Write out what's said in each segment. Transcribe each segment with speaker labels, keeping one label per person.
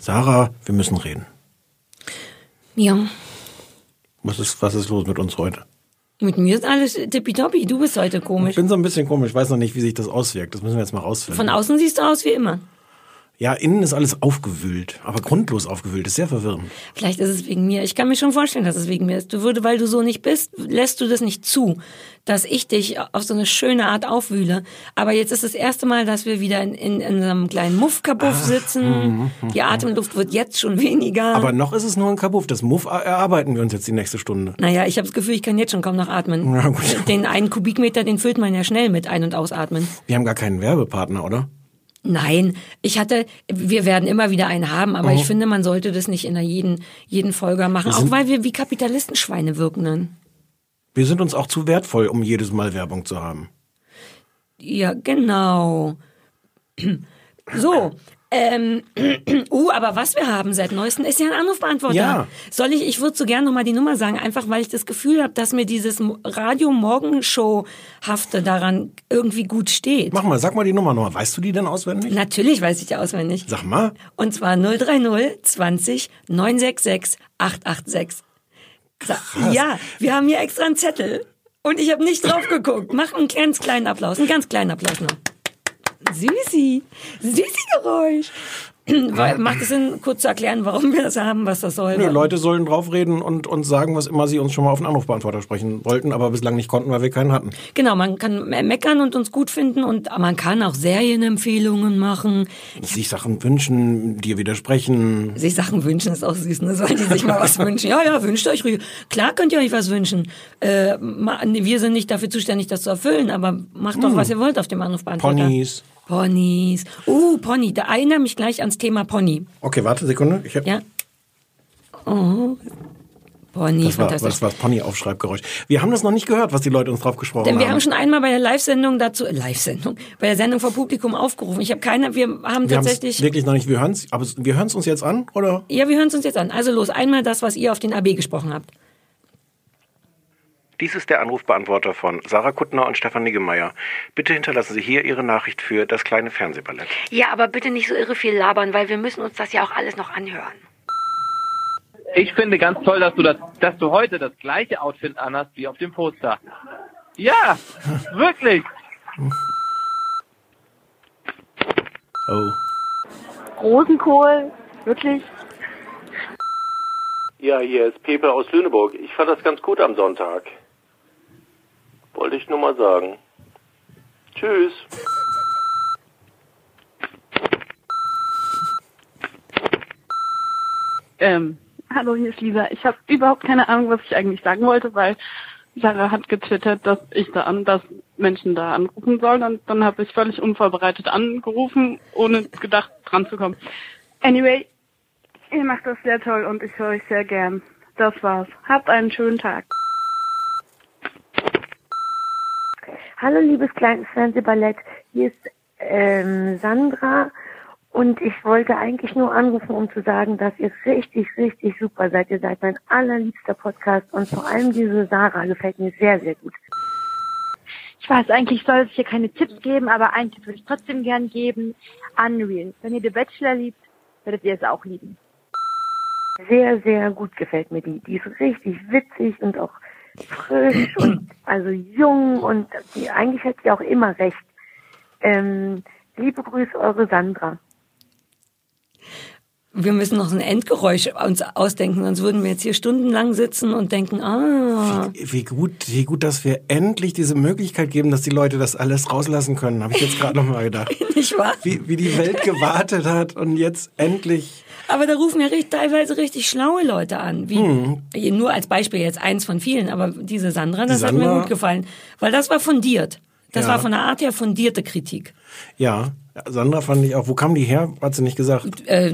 Speaker 1: Sarah, wir müssen reden.
Speaker 2: Ja,
Speaker 1: Was ist, was ist los mit uns heute?
Speaker 2: mit mir ist alles tippitoppi. Du bist heute
Speaker 1: Ich
Speaker 2: komisch.
Speaker 1: bin so ein bisschen komisch, ich weiß noch nicht, wie sich das auswirkt. Das müssen wir jetzt mal rausfinden.
Speaker 2: Von außen siehst du aus wie immer.
Speaker 1: Ja, innen ist alles aufgewühlt, aber grundlos aufgewühlt. Das ist sehr verwirrend.
Speaker 2: Vielleicht ist es wegen mir. Ich kann mir schon vorstellen, dass es wegen mir ist. Du würde, weil du so nicht bist, lässt du das nicht zu, dass ich dich auf so eine schöne Art aufwühle. Aber jetzt ist das erste Mal, dass wir wieder in, in, in einem kleinen Muffkabuff sitzen. Die Atemluft wird jetzt schon weniger.
Speaker 1: Aber noch ist es nur ein Kabuff. Das Muff erarbeiten wir uns jetzt die nächste Stunde.
Speaker 2: naja, ich habe das Gefühl, ich kann jetzt schon kaum noch atmen.
Speaker 1: Ja, gut.
Speaker 2: Den einen Kubikmeter, den füllt man ja schnell mit Ein- und Ausatmen.
Speaker 1: Wir haben gar keinen Werbepartner, oder?
Speaker 2: Nein, ich hatte, wir werden immer wieder einen haben, aber
Speaker 1: Mhm.
Speaker 2: ich finde, man sollte das nicht in einer jeden, jeden Folge machen, auch weil wir wie Kapitalistenschweine wirken dann.
Speaker 1: Wir sind uns auch zu wertvoll, um jedes Mal Werbung zu haben.
Speaker 2: Ja, genau. So, ähm, uh, aber was wir haben seit neuestem ist ja ein Anrufbeantworter.
Speaker 1: Ja.
Speaker 2: Soll ich, ich würde so gerne nochmal die Nummer sagen, einfach weil ich das Gefühl habe, dass mir dieses Radio-Morgenshow-hafte daran irgendwie gut steht.
Speaker 1: Mach mal, sag mal die Nummer nochmal. Weißt du die denn auswendig?
Speaker 2: Natürlich weiß ich die auswendig.
Speaker 1: Sag mal.
Speaker 2: Und zwar 030 20 966 886. Sa- Ja, wir haben hier extra einen Zettel. Und ich habe nicht drauf geguckt. Mach einen ganz kleinen Applaus, einen ganz kleinen Applaus noch. Süßi, Süßi-Geräusch. Weil- Macht es Sinn, kurz zu erklären, warum wir das haben, was das soll?
Speaker 1: Nö, Leute sollen draufreden und uns sagen, was immer sie uns schon mal auf den Anrufbeantworter sprechen wollten, aber bislang nicht konnten, weil wir keinen hatten.
Speaker 2: Genau, man kann me- meckern und uns gut finden und man kann auch Serienempfehlungen machen.
Speaker 1: Sich Sachen wünschen, dir widersprechen.
Speaker 2: Sich Sachen wünschen ist auch süß, ne? Sollen die sich mal was wünschen? Ja, ja, wünscht euch ruhig. Klar könnt ihr euch was wünschen. Äh, wir sind nicht dafür zuständig, das zu erfüllen, aber macht doch, was ihr wollt auf dem Anrufbeantworter.
Speaker 1: Ponys.
Speaker 2: Ponys. Uh, Pony. Da erinnere mich gleich ans Thema Pony.
Speaker 1: Okay, warte, Sekunde. Ich hab,
Speaker 2: Ja. Oh. Pony,
Speaker 1: das war,
Speaker 2: fantastisch.
Speaker 1: das war das Pony-Aufschreibgeräusch. Wir haben das noch nicht gehört, was die Leute uns drauf gesprochen
Speaker 2: Denn wir
Speaker 1: haben.
Speaker 2: haben schon einmal bei der Live-Sendung dazu, äh, Live-Sendung, bei der Sendung vor Publikum aufgerufen. Ich habe keine, wir haben
Speaker 1: wir haben
Speaker 2: tatsächlich,
Speaker 1: wirklich noch nicht, wir hören es, aber wir hören es uns jetzt an, oder?
Speaker 2: ja, wir hören es uns jetzt an. Also los, einmal das, was ihr auf den AB gesprochen habt.
Speaker 1: Dies ist der Anrufbeantworter von Sarah Kuttner und Stefan Niggemeier. Bitte hinterlassen Sie hier Ihre Nachricht für das kleine Fernsehballett.
Speaker 2: Ja, aber bitte nicht so irre viel labern, weil wir müssen uns das ja auch alles noch anhören.
Speaker 3: Ich finde ganz toll, dass du das, dass du heute das gleiche Outfit anhast wie auf dem Poster. Ja, wirklich.
Speaker 1: Oh.
Speaker 4: Rosenkohl, wirklich?
Speaker 5: Ja, hier ist Pepe aus Lüneburg. Ich fand das ganz gut am Sonntag. Wollte ich nur mal sagen. Tschüss.
Speaker 4: Ähm, hallo, hier ist Lisa. Ich habe überhaupt keine Ahnung, was ich eigentlich sagen wollte, weil Sarah hat getwittert, dass ich da an, dass Menschen da anrufen sollen und dann habe ich völlig unvorbereitet angerufen, ohne gedacht dran zu kommen. Anyway, ihr macht das sehr toll und ich höre euch sehr gern. Das war's. Habt einen schönen Tag.
Speaker 6: Hallo liebes kleines Fernsehballett, hier ist ähm, Sandra und ich wollte eigentlich nur anrufen, um zu sagen, dass ihr richtig, richtig super seid. Ihr seid mein allerliebster Podcast und vor allem diese Sarah gefällt mir sehr, sehr gut.
Speaker 4: Ich weiß, eigentlich soll es hier keine Tipps geben, aber einen Tipp würde ich trotzdem gern geben. Unreal. Wenn ihr The Bachelor liebt, werdet ihr es auch lieben.
Speaker 6: Sehr, sehr gut gefällt mir die. Die ist richtig witzig und auch frisch und also und die, eigentlich hat sie auch immer recht. Ähm, liebe Grüße, eure Sandra.
Speaker 2: Wir müssen noch ein Endgeräusch uns ausdenken, sonst würden wir jetzt hier stundenlang sitzen und denken, ah,
Speaker 1: Wie gut, wie gut, dass wir endlich diese Möglichkeit geben, dass die Leute das alles rauslassen können, habe ich jetzt gerade noch mal gedacht.
Speaker 2: nicht wahr?
Speaker 1: Wie, wie die Welt gewartet hat und jetzt endlich.
Speaker 2: Aber da rufen ja richtig, teilweise richtig schlaue Leute an. Wie, Nur als Beispiel jetzt eins von vielen, aber diese Sandra, das hat mir
Speaker 1: Hm. Sandra-
Speaker 2: gut gefallen. Weil das war fundiert. Das
Speaker 1: Ja.
Speaker 2: war von der Art her fundierte Kritik.
Speaker 1: Ja, Sandra fand ich auch. Wo kam die her? Hat sie nicht gesagt.
Speaker 2: Äh,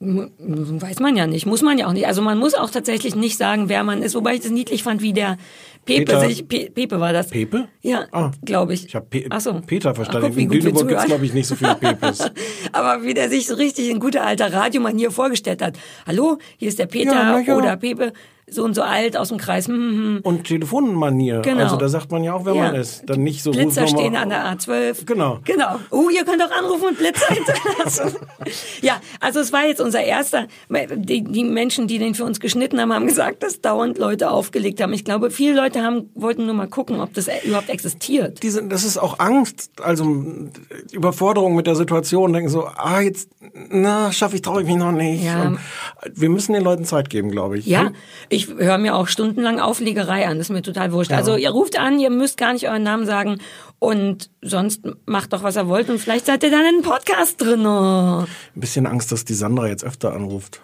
Speaker 2: weiß man ja nicht, muss man ja auch nicht. Also man muss auch tatsächlich nicht sagen, wer man ist. Wobei ich das niedlich fand, wie der Pepe
Speaker 1: Peter-
Speaker 2: sich, Pe Pepe war das.
Speaker 1: Pepe?
Speaker 2: Ja,
Speaker 1: Ah.
Speaker 2: glaube ich.
Speaker 1: Ich habe Pe
Speaker 2: Ach so.
Speaker 1: Peter
Speaker 2: Ach,
Speaker 1: verstanden.
Speaker 2: guck, wie
Speaker 1: In Lüneburg gibt's
Speaker 2: zuhören.
Speaker 1: glaube ich, nicht so viele Pepes.
Speaker 2: Aber wie der sich so richtig in guter alter Radiomanier vorgestellt hat. Hallo, hier ist der Peter
Speaker 1: ja.
Speaker 2: oder Pepe, so und so alt aus dem Kreis. Hm, hm, hm.
Speaker 1: Und Telefonmanier.
Speaker 2: Genau.
Speaker 1: Also da sagt man ja auch, wer
Speaker 2: Ja.
Speaker 1: man ist. Dann nicht so
Speaker 2: Blitzer stehen an der A12.
Speaker 1: Genau.
Speaker 2: Genau. Oh, ihr könnt auch anrufen und Blitzer hinterlassen. ja, also es war jetzt unser erster. Die, die Menschen, die den für uns geschnitten haben, haben gesagt, dass dauernd Leute aufgelegt haben. Ich glaube, viele Leute haben, wollten nur mal gucken, ob das überhaupt existiert.
Speaker 1: Die sind, das ist auch Angst, also Überforderung mit der Situation, denken so, ah, jetzt, na, schaffe ich, traue ich mich noch nicht.
Speaker 2: Ja.
Speaker 1: Und wir müssen den Leuten Zeit geben, glaube ich.
Speaker 2: Ja, ich höre mir auch stundenlang Auflegerei an, das ist mir total wurscht.
Speaker 1: Ja.
Speaker 2: Also ihr ruft an, ihr müsst gar nicht euren Namen sagen und sonst macht doch, was ihr wollt und vielleicht seid ihr dann in einem Podcast drin.
Speaker 1: Ein bisschen Angst, dass die Sandra jetzt öfter anruft.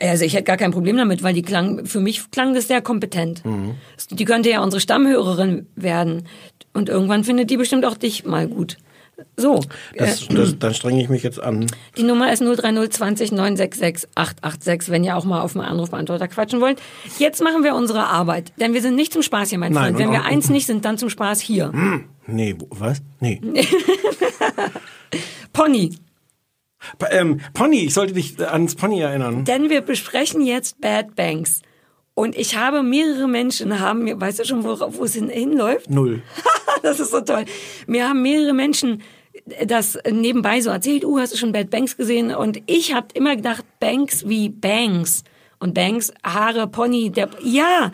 Speaker 2: Also ich hätte gar kein Problem damit, weil die klang, für mich klang das sehr kompetent.
Speaker 1: Mhm.
Speaker 2: Die könnte ja unsere Stammhörerin werden und irgendwann findet die bestimmt auch dich mal gut. So,
Speaker 1: Das,
Speaker 2: äh,
Speaker 1: das, dann strenge ich mich jetzt an.
Speaker 2: die Nummer ist 03020 966 886, wenn ihr auch mal auf den Anrufbeantworter quatschen wollt. Jetzt machen wir unsere Arbeit, denn wir sind nicht zum Spaß hier, mein
Speaker 1: Nein,
Speaker 2: Freund. Wenn wir eins nicht sind, dann zum Spaß hier.
Speaker 1: Hm, nee, was? Nee.
Speaker 2: Pony.
Speaker 1: Ähm, Pony, ich sollte dich ans Pony erinnern.
Speaker 2: Denn wir besprechen jetzt Bad Banks. Und ich habe mehrere Menschen, haben mir, weißt du schon, wo, wo es hin, hinläuft?
Speaker 1: Null.
Speaker 2: das ist so toll. Mir haben mehrere Menschen das nebenbei so erzählt, uh, hast du schon Bad Banks gesehen? Und ich habe immer gedacht, Banks wie Banks. Und Banks, Haare, Pony, der, ja,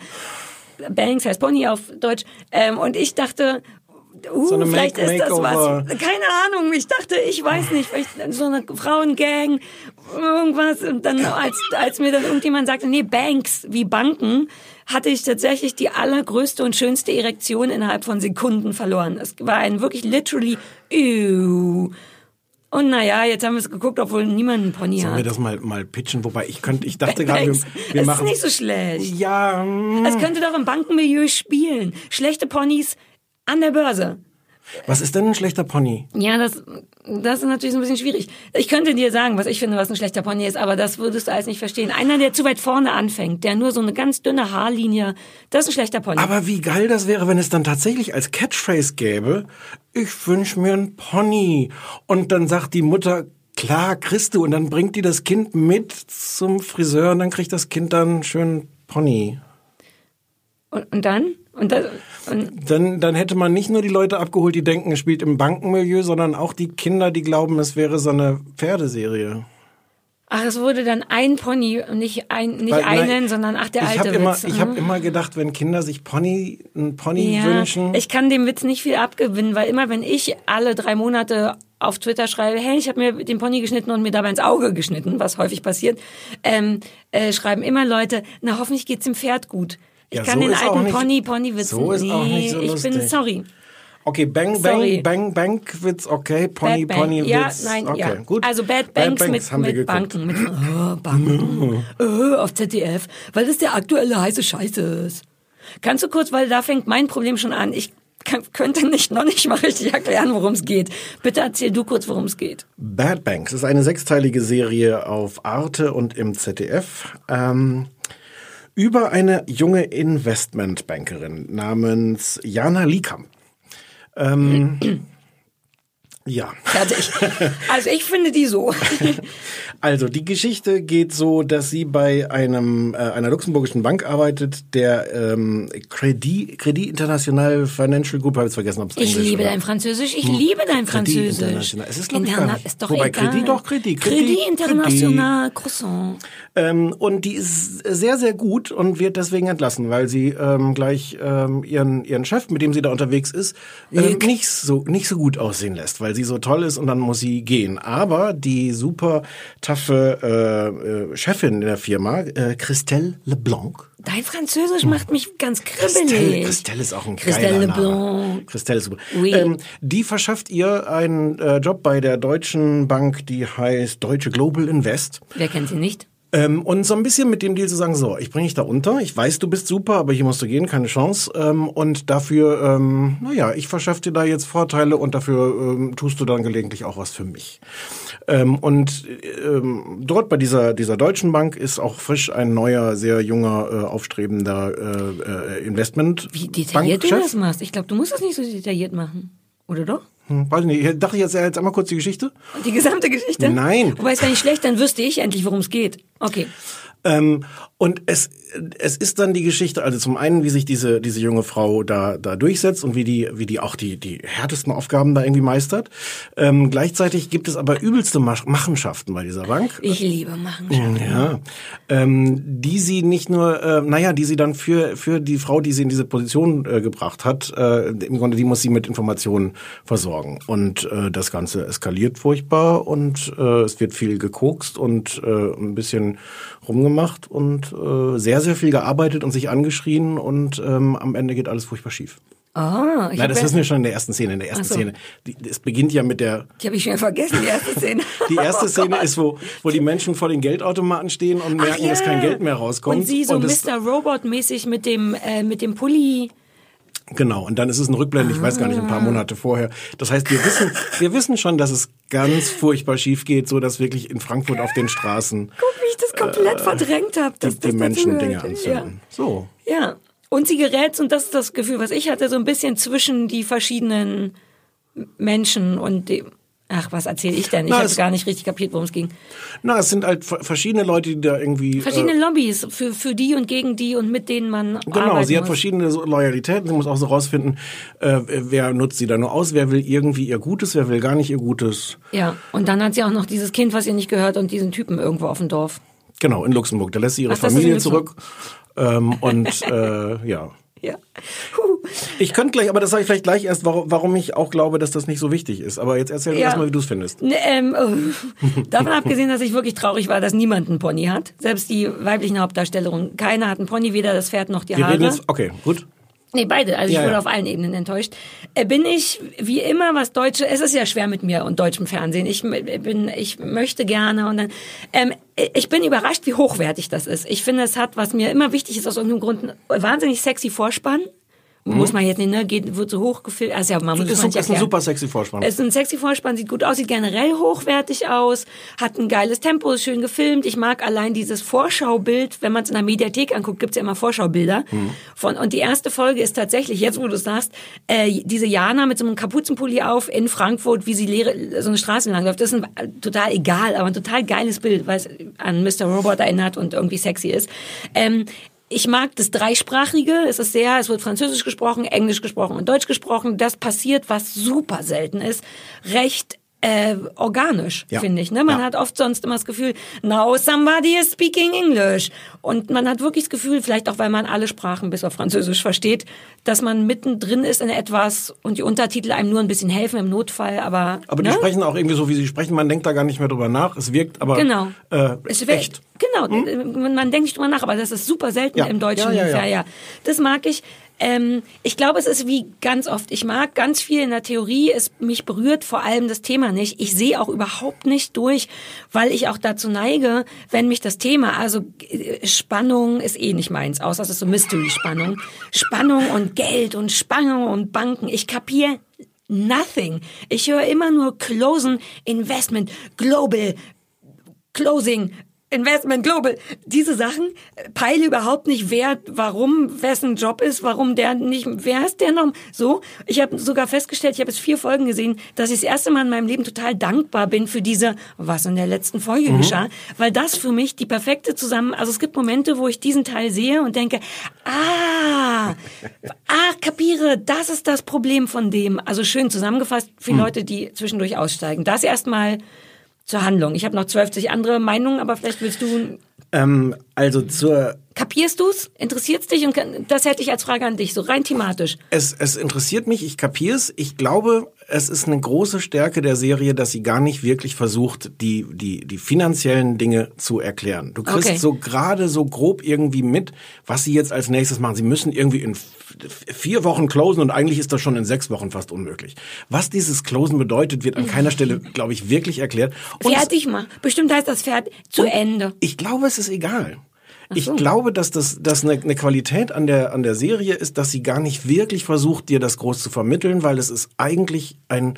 Speaker 2: Banks heißt Pony auf Deutsch. Ähm, und ich dachte, uh,
Speaker 1: So
Speaker 2: vielleicht
Speaker 1: Make-
Speaker 2: ist das was. Keine Ahnung, ich dachte, ich weiß nicht, vielleicht so eine Frauengang, irgendwas. Und dann, als, als mir dann irgendjemand sagte, nee, Banks, wie Banken, hatte ich tatsächlich die allergrößte und schönste Erektion innerhalb von Sekunden verloren. Es war ein wirklich literally, ew. Und naja, jetzt haben wir es geguckt, obwohl niemand einen Pony
Speaker 1: Sollen wir
Speaker 2: hat.
Speaker 1: das mal, mal pitchen? Wobei ich könnte, ich dachte gerade, wir, wir
Speaker 2: es
Speaker 1: machen.
Speaker 2: ist nicht so schlecht.
Speaker 1: Ja, mm.
Speaker 2: Es könnte doch im Bankenmilieu spielen. Schlechte Ponys an der Börse.
Speaker 1: Was ist denn ein schlechter Pony?
Speaker 2: Ja, das, das ist natürlich so ein bisschen schwierig. Ich könnte dir sagen, was ich finde, was ein schlechter Pony ist, aber das würdest du alles nicht verstehen. Einer, der zu weit vorne anfängt, der nur so eine ganz dünne Haarlinie, das ist ein schlechter Pony.
Speaker 1: Aber wie geil das wäre, wenn es dann tatsächlich als Catchphrase gäbe, ich wünsch mir einen Pony. Und dann sagt die Mutter, klar, kriegst du. Und dann bringt die das Kind mit zum Friseur und dann kriegt das Kind dann einen schönen Pony.
Speaker 2: und, und dann? Und, das, und
Speaker 1: Dann, dann hätte man nicht nur die Leute abgeholt, die denken, es spielt im Bankenmilieu, sondern auch die Kinder, die glauben, es wäre so eine Pferdeserie.
Speaker 2: ach, es wurde dann ein Pony und nicht ein, nicht
Speaker 1: Weil, nein,
Speaker 2: einen, sondern ach, der
Speaker 1: ich
Speaker 2: alte
Speaker 1: hab immer,
Speaker 2: Witz.
Speaker 1: Ich habe
Speaker 2: Mhm.
Speaker 1: immer gedacht, wenn Kinder sich Pony, einen Pony
Speaker 2: ja,
Speaker 1: wünschen.
Speaker 2: Ich kann dem Witz nicht viel abgewinnen, weil immer wenn ich alle drei Monate auf Twitter schreibe, hey, ich habe mir den Pony geschnitten und mir dabei ins Auge geschnitten, was häufig passiert, ähm, äh, schreiben immer Leute, na hoffentlich geht's dem Pferd gut. Ich
Speaker 1: Ja,
Speaker 2: kann
Speaker 1: so
Speaker 2: den alten
Speaker 1: nicht-
Speaker 2: Pony, Pony-Witz
Speaker 1: so ist auch nicht so
Speaker 2: ich bin
Speaker 1: lustig.
Speaker 2: sorry.
Speaker 1: Okay, Bang,
Speaker 2: Sorry.
Speaker 1: Bang, Bang, Bankwitz, okay, Pony,
Speaker 2: Bad Bank.
Speaker 1: Pony,
Speaker 2: ja,
Speaker 1: Witz,
Speaker 2: nein,
Speaker 1: okay,
Speaker 2: ja.
Speaker 1: gut.
Speaker 2: Also Bad Banks, mit,
Speaker 1: haben wir
Speaker 2: mit
Speaker 1: geguckt.
Speaker 2: Banken. Mit, oh, Banken. oh, auf ZDF, weil das der aktuelle heiße Scheiße ist. Kannst du kurz, weil da fängt mein Problem schon an. Ich kann, könnte nicht noch nicht mal richtig erklären, worum es geht. Bitte erzähl du kurz, worum es geht.
Speaker 1: Bad Banks ist eine sechsteilige Serie auf Arte und im ZDF. Ähm, über eine junge Investmentbankerin namens Jana Liekamp. Ähm, ja.
Speaker 2: Fertig. Also ich finde die so.
Speaker 1: Also die Geschichte geht so, dass sie bei einem äh, einer luxemburgischen Bank arbeitet, der ähm, Credit, Credit International Financial Group, habe ich vergessen, ob es
Speaker 2: Ich
Speaker 1: Englisch
Speaker 2: liebe dein Französisch. Ich
Speaker 1: Hm.
Speaker 2: liebe dein
Speaker 1: Credit
Speaker 2: Französisch.
Speaker 1: International. Es ist, glaub ich,
Speaker 2: Interna
Speaker 1: nicht.
Speaker 2: ist doch
Speaker 1: Wobei
Speaker 2: egal.
Speaker 1: Credit doch Credit.
Speaker 2: Credit International Croissant.
Speaker 1: Ähm, und die ist sehr, sehr gut und wird deswegen entlassen, weil sie ähm, gleich ähm, ihren, ihren Chef, mit dem sie da unterwegs ist, ähm, nicht, so, nicht so gut aussehen lässt, weil sie so toll ist und dann muss sie gehen. Aber die super taffe äh, äh, Chefin in der Firma, äh, Christelle Leblanc,
Speaker 2: Dein Französisch macht mich ganz
Speaker 1: Christelle,
Speaker 2: kribbelig.
Speaker 1: Christelle ist auch ein
Speaker 2: Christelle. Leblanc.
Speaker 1: Christelle ist super.
Speaker 2: Oui.
Speaker 1: Ähm, die verschafft ihr einen äh, Job bei der deutschen Bank, die heißt Deutsche Global Invest.
Speaker 2: Wer kennt sie nicht?
Speaker 1: Ähm, und so ein bisschen mit dem Deal zu sagen, so, ich bringe dich da unter, ich weiß, du bist super, aber hier musst du gehen, keine Chance. Ähm, und dafür, ähm, naja, ich verschaffe dir da jetzt Vorteile und dafür ähm, tust du dann gelegentlich auch was für mich. Ähm, und ähm, dort bei dieser, dieser Deutschen Bank ist auch frisch ein neuer, sehr junger, äh, aufstrebender äh, äh, Investment.
Speaker 2: Wie detailliert du das machst. Ich glaube, du musst das nicht so detailliert machen. Oder doch?
Speaker 1: Hm, weiß nicht, ich dachte jetzt, jetzt einmal kurz die Geschichte.
Speaker 2: Die gesamte Geschichte?
Speaker 1: Nein.
Speaker 2: Wobei es wäre nicht schlecht, dann wüsste ich endlich, worum es geht. Okay.
Speaker 1: Ähm, und es, es ist dann die Geschichte, also zum einen, wie sich diese, diese junge Frau da, da durchsetzt und wie die, wie die auch die, die härtesten Aufgaben da irgendwie meistert. Ähm, gleichzeitig gibt es aber übelste Mach Machenschaften bei dieser Bank.
Speaker 2: Ich liebe Machenschaften.
Speaker 1: Ja. Ähm, die sie nicht nur, äh, naja, die sie dann für, für die Frau, die sie in diese Position äh, gebracht hat, äh, im Grunde, die muss sie mit Informationen versorgen. Und äh, das Ganze eskaliert furchtbar und äh, es wird viel gekokst und äh, ein bisschen rumgemacht und äh, sehr, sehr viel gearbeitet und sich angeschrien und ähm, am Ende geht alles furchtbar schief.
Speaker 2: Ah, ich
Speaker 1: Nein, das wissen wir schon in der ersten Szene. In der ersten
Speaker 2: so.
Speaker 1: Szene. Die, es beginnt ja mit der.
Speaker 2: Die habe ich schon vergessen, die erste Szene.
Speaker 1: Die erste
Speaker 2: Oh
Speaker 1: Szene
Speaker 2: Gott.
Speaker 1: ist, wo, wo die Menschen vor den Geldautomaten stehen und merken, dass
Speaker 2: ja.
Speaker 1: kein Geld mehr rauskommt.
Speaker 2: Und sie so Mr. Robot-mäßig mit dem, äh, mit dem Pulli.
Speaker 1: Genau, und dann ist es ein Rückblende, ich weiß gar nicht, ein paar
Speaker 2: Ah.
Speaker 1: Monate vorher. Das heißt, wir wissen, wir wissen schon, dass es ganz furchtbar schief geht, so dass wirklich in Frankfurt auf den Straßen
Speaker 2: Guck, wie ich das komplett verdrängt habe.
Speaker 1: die, die Menschen Dinge anzünden. So.
Speaker 2: Ja. ja. Und sie gerät, und das ist das Gefühl, was ich hatte, so ein bisschen zwischen die verschiedenen Menschen und dem. Ach, was erzähle ich denn? Ich habe
Speaker 1: es-
Speaker 2: gar nicht richtig kapiert, worum es ging.
Speaker 1: Na, es sind halt ver- verschiedene Leute, die da irgendwie.
Speaker 2: Verschiedene
Speaker 1: äh,
Speaker 2: Lobbys für, für die und gegen die und mit denen man
Speaker 1: Genau, sie hat
Speaker 2: muss.
Speaker 1: verschiedene Loyalitäten. Sie muss auch so rausfinden, äh, wer nutzt sie da nur aus, wer will irgendwie ihr Gutes, wer will gar nicht ihr Gutes.
Speaker 2: Ja, und dann hat sie auch noch dieses Kind, was ihr nicht gehört und diesen Typen irgendwo auf dem Dorf.
Speaker 1: Genau, in Luxemburg. Da lässt sie ihre
Speaker 2: Ach,
Speaker 1: Familie zurück. Ähm, und äh, ja.
Speaker 2: Ja.
Speaker 1: Ich könnte gleich, aber das sage ich vielleicht gleich erst, warum, warum ich auch glaube, dass das nicht so wichtig ist. Aber jetzt erzähl
Speaker 2: Ja.
Speaker 1: ja. erstmal, wie du es findest.
Speaker 2: Ne, ähm, oh. Davon abgesehen, dass ich wirklich traurig war, dass niemand einen Pony hat. Selbst die weiblichen Hauptdarstellerinnen. Keiner hat einen Pony, weder das Pferd noch die
Speaker 1: Wir
Speaker 2: Haare.
Speaker 1: reden jetzt, okay, gut.
Speaker 2: Nee, beide. Also ich
Speaker 1: Ja,
Speaker 2: wurde
Speaker 1: ja.
Speaker 2: auf allen Ebenen enttäuscht. Äh, bin ich, wie immer, was Deutsche, es ist ja schwer mit mir und deutschem Fernsehen. Ich m- bin, ich möchte gerne und dann, ähm, ich bin überrascht, wie hochwertig das ist. Ich finde, es hat, was mir immer wichtig ist, aus irgendeinem Grund, wahnsinnig sexy Vorspann. Muss man jetzt nicht, ne, geht, wird so hochgefilmt. Also ja, man muss
Speaker 1: Mhm. Ist,
Speaker 2: man
Speaker 1: ist ein super sexy Vorspann.
Speaker 2: Es ist ein sexy Vorspann, sieht gut aus, sieht generell hochwertig aus, hat ein geiles Tempo, ist schön gefilmt. Ich mag allein dieses Vorschaubild, wenn man es in der Mediathek anguckt, gibt's ja immer Vorschaubilder.
Speaker 1: Mhm.
Speaker 2: Von, und die erste Folge ist tatsächlich, jetzt wo du es sagst, äh, diese Jana mit so einem Kapuzenpulli auf in Frankfurt, wie sie leere, so eine Straße lang läuft. Das ist ein, total egal, aber ein total geiles Bild, weil es an Mr. Robot erinnert und irgendwie sexy ist. Ähm, ich mag das Dreisprachige. Es ist sehr, es wird Französisch gesprochen, Englisch gesprochen und Deutsch gesprochen. Das passiert, was super selten ist, recht äh, organisch,
Speaker 1: Ja.
Speaker 2: finde ich. Ne? Man
Speaker 1: Ja.
Speaker 2: hat oft sonst immer das Gefühl, now somebody is speaking English. Und man hat wirklich das Gefühl, vielleicht auch, weil man alle Sprachen bis auf Französisch versteht, dass man mittendrin ist in etwas und die Untertitel einem nur ein bisschen helfen im Notfall, aber...
Speaker 1: Aber die
Speaker 2: ne?
Speaker 1: sprechen auch irgendwie so, wie sie sprechen. Man denkt da gar nicht mehr drüber nach. Es wirkt aber
Speaker 2: Genau.
Speaker 1: äh,
Speaker 2: Es wär,
Speaker 1: echt.
Speaker 2: Genau, man man denkt nicht drüber nach, aber das ist super selten
Speaker 1: Ja.
Speaker 2: im Deutschen.
Speaker 1: Ja, ja, ja.
Speaker 2: Das mag ich. Ähm, ich glaube, es ist wie ganz oft. Ich mag ganz viel in der Theorie. Es mich berührt vor allem das Thema nicht. Ich sehe auch überhaupt nicht durch, weil ich auch dazu neige, wenn mich das Thema, also äh, Spannung ist eh nicht meins, außer es ist so Mystery-Spannung. Spannung und Geld und Spannung und Banken. Ich kapiere nothing. Ich höre immer nur Closen, Investment, Global, Closing, Investment Global, diese Sachen äh, peile überhaupt nicht wer, warum, wessen Job ist, warum der nicht, wer ist der noch so. Ich habe sogar festgestellt, ich habe jetzt vier Folgen gesehen, dass ich das erste Mal in meinem Leben total dankbar bin für diese, was in der letzten Folge
Speaker 7: Mhm.
Speaker 2: geschah, weil das für mich die perfekte zusammen, also es gibt Momente, wo ich diesen Teil sehe und denke, ah, ah, kapiere, das ist das Problem von dem. Also schön zusammengefasst für
Speaker 1: Hm.
Speaker 2: Leute, die zwischendurch aussteigen. Das erstmal zur Handlung. Ich habe noch 12 andere Meinungen, aber vielleicht willst du.
Speaker 1: Ähm, also zur
Speaker 2: Kapierst du's? Interessiert's dich? Und das hätte ich als Frage an dich, so rein thematisch.
Speaker 1: Es, es interessiert mich, ich kapier's. Ich glaube, es ist eine große Stärke der Serie, dass sie gar nicht wirklich versucht, die, die, die finanziellen Dinge zu erklären. Du kriegst
Speaker 2: Okay.
Speaker 1: so gerade so grob irgendwie mit, was sie jetzt als nächstes machen. Sie müssen irgendwie in vier Wochen closen und eigentlich ist das schon in sechs Wochen fast unmöglich. Was dieses Closen bedeutet, wird an keiner Stelle, glaube ich, wirklich erklärt. Und
Speaker 2: Fertig mal. Bestimmt heißt das fertig. Zu Ende.
Speaker 1: ich glaube, es ist egal. Ich glaube, dass das dass eine, eine Qualität an der an der Serie ist, dass sie gar nicht wirklich versucht, dir das groß zu vermitteln, weil es ist eigentlich ein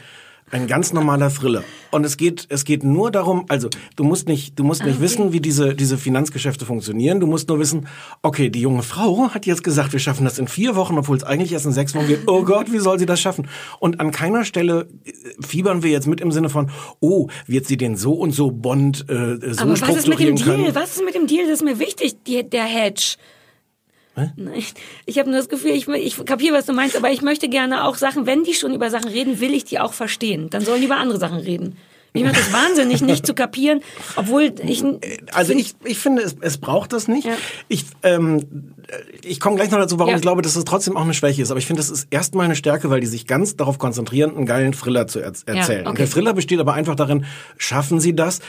Speaker 1: ein ganz normaler Thriller. Und es geht, es geht nur darum, also du musst nicht, du musst
Speaker 2: Ah,
Speaker 1: nicht wissen, wie diese, diese Finanzgeschäfte funktionieren. Du musst nur wissen, okay, die junge Frau hat jetzt gesagt, wir schaffen das in vier Wochen, obwohl es eigentlich erst in sechs Wochen geht. Oh Gott, wie soll sie das schaffen? Und an keiner Stelle äh, fiebern wir jetzt mit im Sinne von, oh, wird sie den so und so Bond äh, so
Speaker 2: Aber was ist mit dem Deal?
Speaker 1: können?
Speaker 2: Was ist mit dem Deal? Das ist mir wichtig, die, der Hedge. Nein, ich habe nur das Gefühl, ich, ich kapiere, was du meinst, aber ich möchte gerne auch Sachen, wenn die schon über Sachen reden, will ich die auch verstehen. Dann sollen die über andere Sachen reden. Ich mache das wahnsinnig, nicht zu kapieren, obwohl ich...
Speaker 1: Also ich, ich finde, es, es braucht das nicht. Ich, ähm, ich komme gleich noch dazu, warum
Speaker 2: Ja.
Speaker 1: ich glaube, dass es trotzdem auch eine Schwäche ist. Aber ich finde, das ist erstmal eine Stärke, weil die sich ganz darauf konzentrieren, einen geilen Thriller zu er erzählen. Und
Speaker 2: okay.
Speaker 1: der Thriller besteht aber einfach darin, schaffen sie das?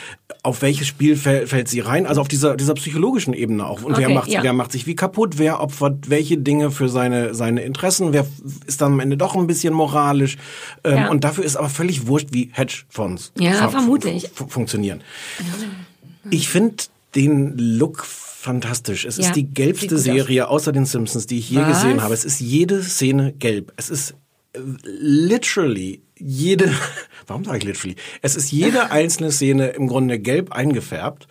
Speaker 1: Auf welches Spiel fäll fällt sie rein? Also auf dieser, dieser psychologischen Ebene auch. Und wer,
Speaker 2: Okay,
Speaker 1: macht,
Speaker 2: ja.
Speaker 1: wer macht sich wie kaputt? Wer opfert welche Dinge für seine, seine Interessen? Wer ist dann am Ende doch ein bisschen moralisch? Ähm,
Speaker 2: Ja.
Speaker 1: Und dafür ist aber völlig wurscht, wie Hedgefonds
Speaker 2: Ja, vermute ich.
Speaker 1: fu- funktionieren. Ich finde den Look fantastisch. Es
Speaker 2: Ja,
Speaker 1: ist die gelbste
Speaker 2: gut aus.
Speaker 1: Serie außer den Simpsons, die ich je
Speaker 2: Was?
Speaker 1: gesehen habe. Es ist jede Szene gelb. Es ist äh, literally jede, warum sage ich literally? Es ist jede einzelne Szene im Grunde gelb eingefärbt.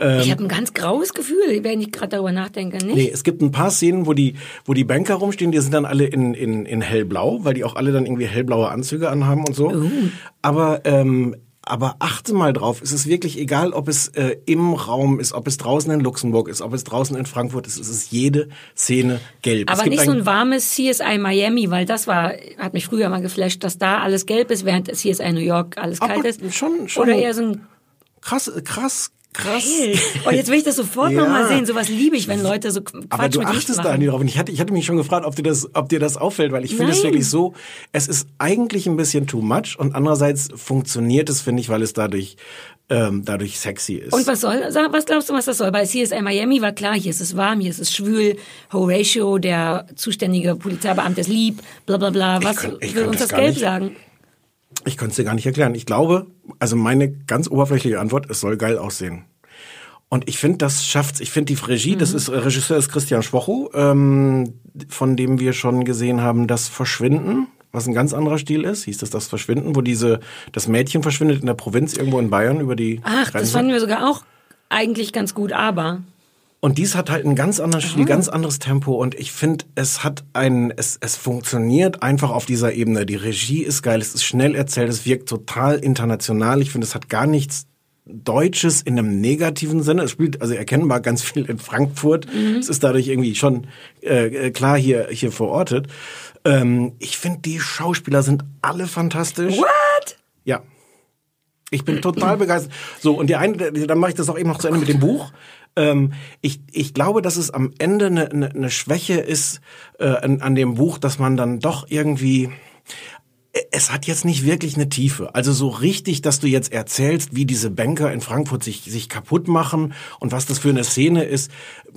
Speaker 1: Ähm,
Speaker 2: Ich habe ein ganz graues Gefühl, wenn ich gerade darüber nachdenke, nicht?
Speaker 1: Nee, es gibt ein paar Szenen, wo die, wo die Banker rumstehen, die sind dann alle in, in, in hellblau, weil die auch alle dann irgendwie hellblaue Anzüge anhaben und so.
Speaker 2: Oh.
Speaker 1: Aber, ähm, aber achte mal drauf, es ist wirklich egal, ob es äh, im Raum ist, ob es draußen in Luxemburg ist, ob es draußen in Frankfurt ist, es ist jede Szene gelb.
Speaker 2: Aber nicht so
Speaker 1: ein-
Speaker 2: ein warmes CSI Miami, weil das war, hat mich früher mal geflasht, dass da alles gelb ist, während CSI New York alles
Speaker 1: Aber
Speaker 2: kalt ist.
Speaker 1: schon- schon-
Speaker 2: Oder eher so ein
Speaker 1: krass, krass, krass.
Speaker 2: Geil. Und jetzt will ich das sofort
Speaker 1: Ja.
Speaker 2: noch mal sehen. Sowas liebe ich, wenn Leute so Quatsch
Speaker 1: Aber du achtest da nie drauf. Und ich hatte, ich hatte mich schon gefragt, ob dir das, ob dir das auffällt, weil ich finde es wirklich so, es ist eigentlich ein bisschen too much und andererseits funktioniert es, finde ich, weil es dadurch, ähm, dadurch sexy ist.
Speaker 2: Und was soll, was glaubst du, was das soll? Bei CSI Miami war klar, hier ist es warm, hier ist es schwül, Horatio, der zuständige Polizeibeamte ist lieb, bla bla bla. Was
Speaker 1: kann- ich
Speaker 2: will uns
Speaker 1: das
Speaker 2: das Gelb
Speaker 1: nicht.
Speaker 2: sagen?
Speaker 1: Ich könnte es dir gar nicht erklären. Ich glaube, also meine ganz oberflächliche Antwort, es soll geil aussehen. Und ich finde, das schafft's. Ich finde die Regie, das ist äh, Regisseur ist Christian Schwocho, ähm, von dem wir schon gesehen haben, das Verschwinden, was ein ganz anderer Stil ist. Hieß das das Verschwinden, wo diese das Mädchen verschwindet in der Provinz irgendwo in Bayern über die
Speaker 2: Ach, das
Speaker 1: Grenze.
Speaker 2: fanden wir sogar auch eigentlich ganz gut, aber
Speaker 1: Und dies hat halt ein ganz anderes Stil, ganz anderes Tempo und ich finde, es hat ein, es, es funktioniert einfach auf dieser Ebene. Die Regie ist geil, es ist schnell erzählt, es wirkt total international. Ich finde, es hat gar nichts Deutsches in einem negativen Sinne. Es spielt also erkennbar ganz viel in Frankfurt. Es ist dadurch irgendwie schon äh, äh, klar hier hier verortet. Ähm, ich finde, die Schauspieler sind alle fantastisch.
Speaker 2: What?
Speaker 1: Ja. Ich bin total begeistert. So, und die eine, dann mache ich das auch eben noch zu Ende mit dem Buch. Ähm, ich, ich glaube, dass es am Ende eine, eine, eine Schwäche ist äh, an, an dem Buch, dass man dann doch irgendwie es hat jetzt nicht wirklich eine Tiefe. Also so richtig, dass du jetzt erzählst, wie diese Banker in Frankfurt sich, sich kaputt machen und was das für eine Szene ist,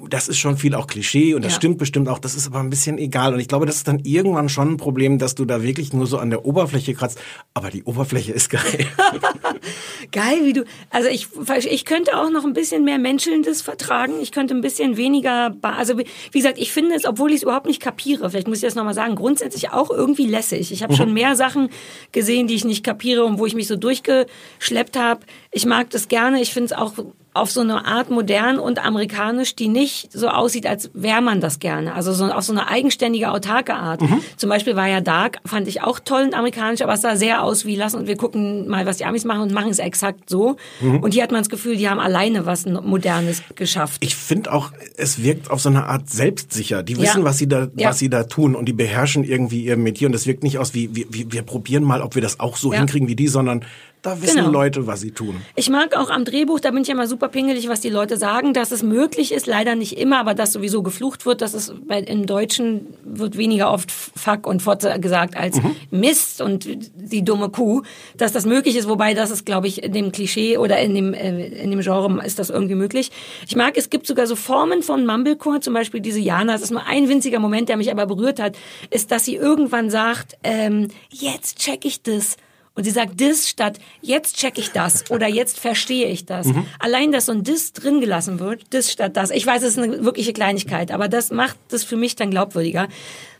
Speaker 1: das ist schon viel auch Klischee und das
Speaker 2: Ja.
Speaker 1: stimmt bestimmt auch, das ist aber ein bisschen egal. Und ich glaube, das ist dann irgendwann schon ein Problem, dass du da wirklich nur so an der Oberfläche kratzt. Aber die Oberfläche ist geil.
Speaker 2: Geil, wie du. Also ich, ich könnte auch noch ein bisschen mehr Menschelndes vertragen. Ich könnte ein bisschen weniger. Also wie wie gesagt, ich finde es, obwohl ich es überhaupt nicht kapiere, vielleicht muss ich das nochmal sagen, grundsätzlich auch irgendwie lässig. Ich habe schon mehr Sachen gesehen, die ich nicht kapiere und wo ich mich so durchgeschleppt habe. Ich mag das gerne. Ich finde es auch auf so eine Art modern und amerikanisch, die nicht so aussieht, als wäre man das gerne. Also so auf so eine eigenständige, autarke Art. Zum Beispiel war ja Dark, fand ich auch toll und amerikanisch, aber es sah sehr aus wie lassen und wir gucken mal, was die Amis machen und machen es exakt so.
Speaker 1: Mhm.
Speaker 2: Und hier hat man das Gefühl, die haben alleine was Modernes geschafft.
Speaker 1: Ich finde auch, es wirkt auf so eine Art selbstsicher. Die
Speaker 2: Ja.
Speaker 1: wissen, was sie da,
Speaker 2: Ja.
Speaker 1: was sie da tun und die beherrschen irgendwie ihr Metier und das wirkt nicht aus wie, wir, wir, wir probieren mal, ob wir das auch so
Speaker 2: Ja.
Speaker 1: hinkriegen wie die, sondern da wissen
Speaker 2: Genau.
Speaker 1: Leute, was sie tun.
Speaker 2: Ich mag auch am Drehbuch, da bin ich immer super pingelig, was die Leute sagen, dass es möglich ist, leider nicht immer, aber dass sowieso geflucht wird, dass es bei, im Deutschen wird weniger oft Fuck und Fotze gesagt als Mist und die dumme Kuh, dass das möglich ist, wobei das ist, glaube ich, in dem Klischee oder in dem, äh, in dem Genre ist das irgendwie möglich. Ich mag, es gibt sogar so Formen von Mumblecore, zum Beispiel diese Jana, das ist nur ein winziger Moment, der mich aber berührt hat, ist, dass sie irgendwann sagt, ähm, jetzt check ich das. Und sie sagt das statt jetzt check ich das oder jetzt verstehe ich das.
Speaker 7: Mhm.
Speaker 2: Allein, dass so ein das drin gelassen wird, das statt das. Ich weiß, es ist eine wirkliche Kleinigkeit, aber das macht das für mich dann glaubwürdiger.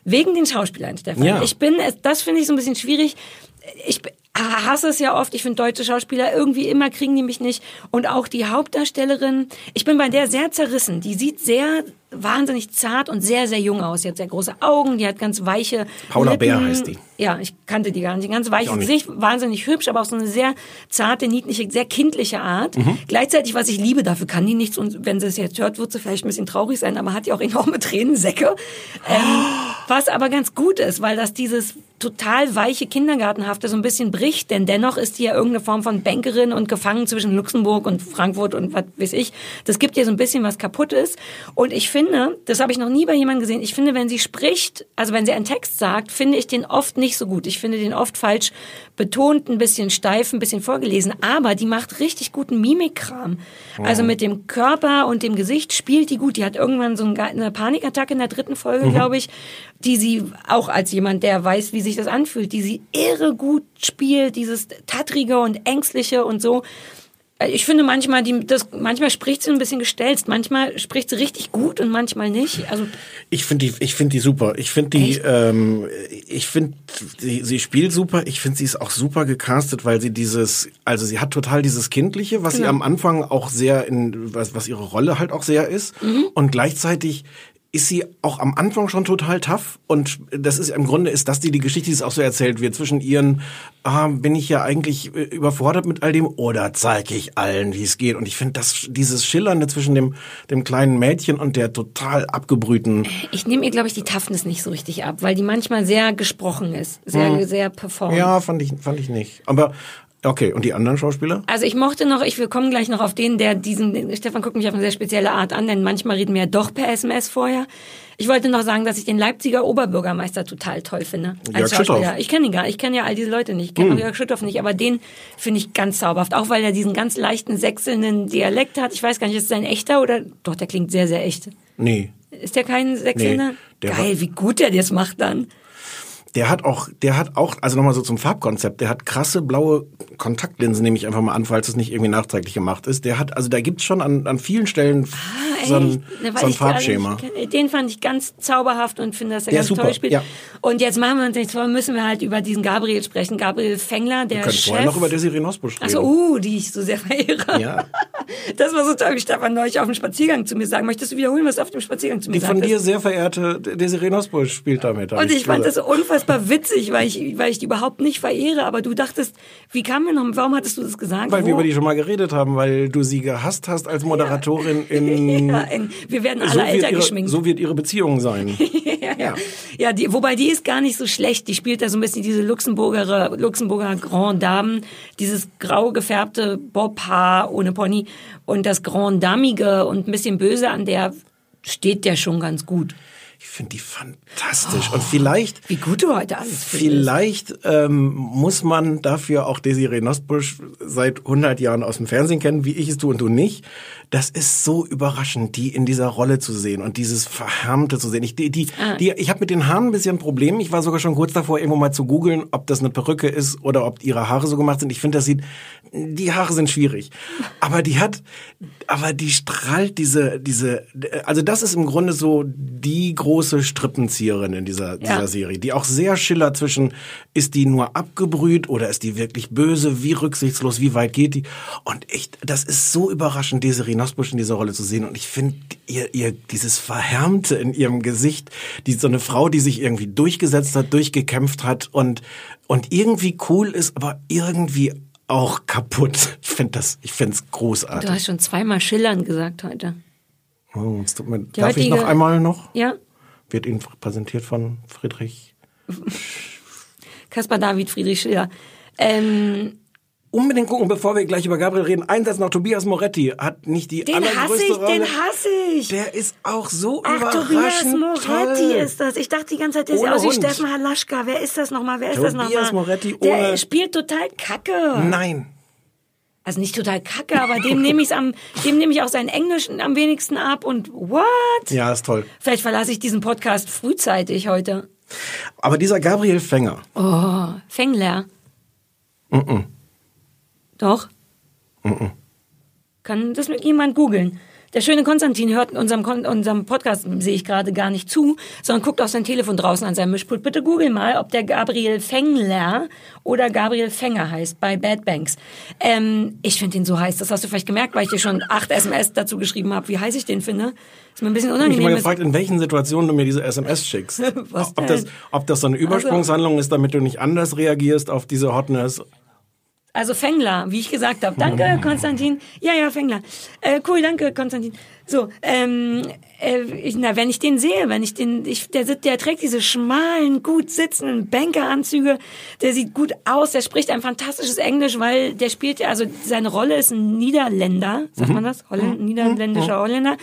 Speaker 2: Wegen den Schauspielern, Stefan.
Speaker 7: Ja.
Speaker 2: Ich bin, das finde ich so ein bisschen schwierig. Ich hasse es ja oft. Ich finde deutsche Schauspieler irgendwie immer kriegen die mich nicht. Und auch die Hauptdarstellerin, ich bin bei der sehr zerrissen. Die sieht sehr wahnsinnig zart und sehr, sehr jung aus. Die hat sehr große Augen, die hat ganz weiche
Speaker 1: Paula
Speaker 2: Lippen.
Speaker 1: Bär heißt die.
Speaker 2: Ja, ich kannte die gar nicht. Ein ganz
Speaker 1: Ich
Speaker 2: weiches. Gesicht, wahnsinnig hübsch, aber auch so eine sehr zarte, niedliche, sehr kindliche Art.
Speaker 1: Mhm.
Speaker 2: Gleichzeitig, was ich liebe, dafür kann die nichts. Und wenn sie es jetzt hört, wird sie vielleicht ein bisschen traurig sein, aber hat die auch enorme Tränensäcke. Ähm, was aber ganz gut ist, weil das dieses total weiche Kindergartenhafte so ein bisschen bricht, denn dennoch ist die ja irgendeine Form von Bankerin und gefangen zwischen Luxemburg und Frankfurt und was weiß ich. Das gibt ihr so ein bisschen was kaputtes. Und ich finde, das habe ich noch nie bei jemandem gesehen, ich finde, wenn sie spricht, also wenn sie einen Text sagt, finde ich den oft nicht so gut. Ich finde den oft falsch betont, ein bisschen steif, ein bisschen vorgelesen. Aber die macht richtig guten Mimikkram. Also mit dem Körper und dem Gesicht spielt die gut. Die hat irgendwann so eine eine Panikattacke in der dritten Folge,
Speaker 7: Mhm.
Speaker 2: glaube ich, die sie auch als jemand, der weiß, wie sich das anfühlt, die sie irre gut spielt, dieses Tattrige und Ängstliche und so. Äh, Ich finde manchmal, die, das, manchmal spricht sie ein bisschen gestelzt, manchmal spricht sie richtig gut und manchmal nicht. Also
Speaker 1: Ich finde die, ich finde die super. Ich finde die, ähm, ich finde, sie, sie spielt super. Ich finde, sie ist auch super gecastet, weil sie dieses, also sie hat total dieses Kindliche, was sie
Speaker 2: Genau.
Speaker 1: am Anfang auch sehr in, was, was ihre Rolle halt auch sehr ist.
Speaker 2: Mhm.
Speaker 1: Und gleichzeitig ist sie auch am Anfang schon total tough und das ist im Grunde ist das die die Geschichte, die es auch so erzählt wird zwischen ihren ah, bin ich ja eigentlich äh, überfordert mit all dem oder zeige ich allen, wie es geht und ich finde das dieses schillernde zwischen dem dem kleinen Mädchen und der total abgebrühten
Speaker 2: ich nehme ihr, glaube ich, die Toughness nicht so richtig ab, weil die manchmal sehr gesprochen ist, sehr,
Speaker 1: Hm.
Speaker 2: sehr performt.
Speaker 1: Ja, fand ich, fand ich nicht. Aber okay, und die anderen Schauspieler?
Speaker 2: Also ich mochte noch, ich wir kommen gleich noch auf den, der diesen, Stefan guckt mich auf eine sehr spezielle Art an, denn manchmal reden wir ja doch per SMS vorher. Ich wollte noch sagen, dass ich den Leipziger Oberbürgermeister total toll finde. Als
Speaker 1: Jörg
Speaker 2: Schauspieler.
Speaker 1: Schüttorf.
Speaker 2: Ich kenne ihn gar Ich kenne ja all diese Leute nicht. Ich kenne
Speaker 1: Hm.
Speaker 2: Jörg Schüttorf nicht, aber den finde ich ganz zauberhaft. Auch weil er diesen ganz leichten, sächselnden Dialekt hat. Ich weiß gar nicht, ist es ein echter oder? Doch, der klingt sehr, sehr echt.
Speaker 1: Nee.
Speaker 2: Ist der kein sächselnder?
Speaker 1: Nee, der
Speaker 2: Geil,
Speaker 1: war-
Speaker 2: wie gut der das macht dann.
Speaker 1: Der hat auch, der hat auch, also nochmal so zum Farbkonzept, der hat krasse blaue Kontaktlinsen, nehme ich einfach mal an, falls es nicht irgendwie nachträglich gemacht ist. Der hat, also da gibt's schon an, an vielen Stellen so ein,
Speaker 2: Na, Ah,
Speaker 1: so ein
Speaker 2: ich
Speaker 1: Farbschema.
Speaker 2: kenne. Den fand ich ganz zauberhaft und finde, dass er
Speaker 1: Der
Speaker 2: ganz
Speaker 1: super,
Speaker 2: toll spielt.
Speaker 1: ja.
Speaker 2: Und jetzt machen wir uns nichts vor, müssen wir halt über diesen Gabriel sprechen. Gabriel Fengler, der
Speaker 1: Wir können
Speaker 2: Chef.
Speaker 1: vorher noch über Desiree Nosbusch reden.
Speaker 2: Achso, uh, die ich so sehr verehre.
Speaker 1: Ja.
Speaker 2: Das war so toll, wie Stefan neulich auf dem Spaziergang zu mir sagen. Möchtest du wiederholen, was auf dem Spaziergang zu mir
Speaker 1: Die von
Speaker 2: sagtest?
Speaker 1: dir sehr verehrte Desiree Nosbusch spielt damit.
Speaker 2: Und ich fand das
Speaker 1: gesagt.
Speaker 2: unfassbar witzig, weil ich, weil ich die überhaupt nicht verehre. Aber du dachtest, wie kam mir noch, warum hattest du das gesagt?
Speaker 1: Weil
Speaker 2: Wo?
Speaker 1: wir über die schon mal geredet haben, weil du sie gehasst hast als Moderatorin in...
Speaker 2: ja, in, wir werden alle
Speaker 1: so,
Speaker 2: älter
Speaker 1: ihre,
Speaker 2: geschminkt.
Speaker 1: so wird ihre Beziehung sein.
Speaker 2: ja, ja. ja die, wobei die ist gar nicht so schlecht. Die spielt da so ein bisschen diese Luxemburger, Luxemburger Grand Dame, dieses grau gefärbte Bobhaar ohne Pony und das Grand Damige und ein bisschen böse an der steht der schon ganz gut.
Speaker 1: Ich finde die fantastisch. Und vielleicht.
Speaker 2: Wie gut du heute alles findest.
Speaker 1: Vielleicht ähm, muss man dafür auch Desiree Nosbusch seit 100 Jahren aus dem Fernsehen kennen, wie ich es tue und du nicht. Das ist so überraschend, die in dieser Rolle zu sehen und dieses Verhärmte zu sehen. Ich, die, die,
Speaker 2: Ah.
Speaker 1: die, ich habe mit den Haaren ein bisschen ein Problem. Ich war sogar schon kurz davor, irgendwo mal zu googeln, ob das eine Perücke ist oder ob ihre Haare so gemacht sind. Ich finde, das sieht, die Haare sind schwierig. Aber die hat, aber die strahlt diese, diese, also das ist im Grunde so die große Strippenzieherin in dieser, dieser
Speaker 2: Ja.
Speaker 1: Serie, die auch sehr schillert zwischen, ist die nur abgebrüht oder ist die wirklich böse, wie rücksichtslos, wie weit geht die? Und echt, das ist so überraschend, Desiree Nosbusch in dieser Rolle zu sehen. Und ich finde ihr, ihr, dieses Verhärmte in ihrem Gesicht, die, so eine Frau, die sich irgendwie durchgesetzt hat, durchgekämpft hat und, und irgendwie cool ist, aber irgendwie auch kaputt. Ich finde das, ich finde es großartig.
Speaker 2: Du hast schon zweimal schillern gesagt heute.
Speaker 1: Oh, es tut mir,
Speaker 2: Die
Speaker 1: darf ich
Speaker 2: heutige-
Speaker 1: noch einmal noch?
Speaker 2: Ja,
Speaker 1: Wird Ihnen präsentiert von Friedrich.
Speaker 2: Caspar David Friedrich Schiller. Ähm,
Speaker 1: unbedingt gucken, bevor wir gleich über Gabriel reden. Einsatz noch Tobias Moretti hat nicht die
Speaker 2: Den hasse
Speaker 1: allergrößte
Speaker 2: ich,
Speaker 1: Rolle.
Speaker 2: den hasse ich.
Speaker 1: Der ist auch so
Speaker 2: Ach, Tobias
Speaker 1: überraschend
Speaker 2: Moretti
Speaker 1: toll.
Speaker 2: ist das. Ich dachte die ganze Zeit, der sieht
Speaker 1: Ohne
Speaker 2: aus wie. Steffen Halaschka. Wer ist das nochmal? Wer ist das
Speaker 1: Tobias
Speaker 2: nochmal?
Speaker 1: Moretti
Speaker 2: Der
Speaker 1: ohne-
Speaker 2: spielt total kacke.
Speaker 1: Nein.
Speaker 2: Also nicht total kacke, aber dem nehme ich am, dem nehme ich auch sein Englisch am wenigsten ab und what?
Speaker 1: Ja, ist toll.
Speaker 2: Vielleicht verlasse ich diesen Podcast frühzeitig heute.
Speaker 1: Aber dieser Gabriel Fänger,
Speaker 2: Oh, Fängler.
Speaker 1: mhm.
Speaker 2: Doch.
Speaker 1: Mhm.
Speaker 2: Kann das mit jemand googeln? Der schöne Konstantin hört unserem, unserem Podcast, sehe ich gerade, gar nicht zu, sondern guckt auf sein Telefon draußen an seinem Mischpult. Bitte google mal, ob der Gabriel Fängler oder Gabriel Fänger heißt bei Bad Banks. Ähm, ich finde den so heiß. Das hast du vielleicht gemerkt, weil ich dir schon acht SMS dazu geschrieben habe, wie heiß ich den finde. Ist mir ein bisschen
Speaker 1: ich habe
Speaker 2: unangenehm.
Speaker 1: mal gefragt, in welchen Situationen du mir diese SMS schickst.
Speaker 2: Was
Speaker 1: ob, das, ob das so eine Übersprungshandlung ist, damit du nicht anders reagierst auf diese Hotness.
Speaker 2: Also Fängler, wie ich gesagt habe. Danke, Konstantin. Ja, ja, Fängler. Äh, cool, danke, Konstantin. So, ähm, äh, ich, na, wenn ich den sehe, wenn ich den, ich, der, der trägt diese schmalen, gut sitzenden Bankeranzüge, der sieht gut aus, der spricht ein fantastisches Englisch, weil der spielt ja, also seine Rolle ist ein Niederländer, sagt man das? Holländ, niederländischer Holländer.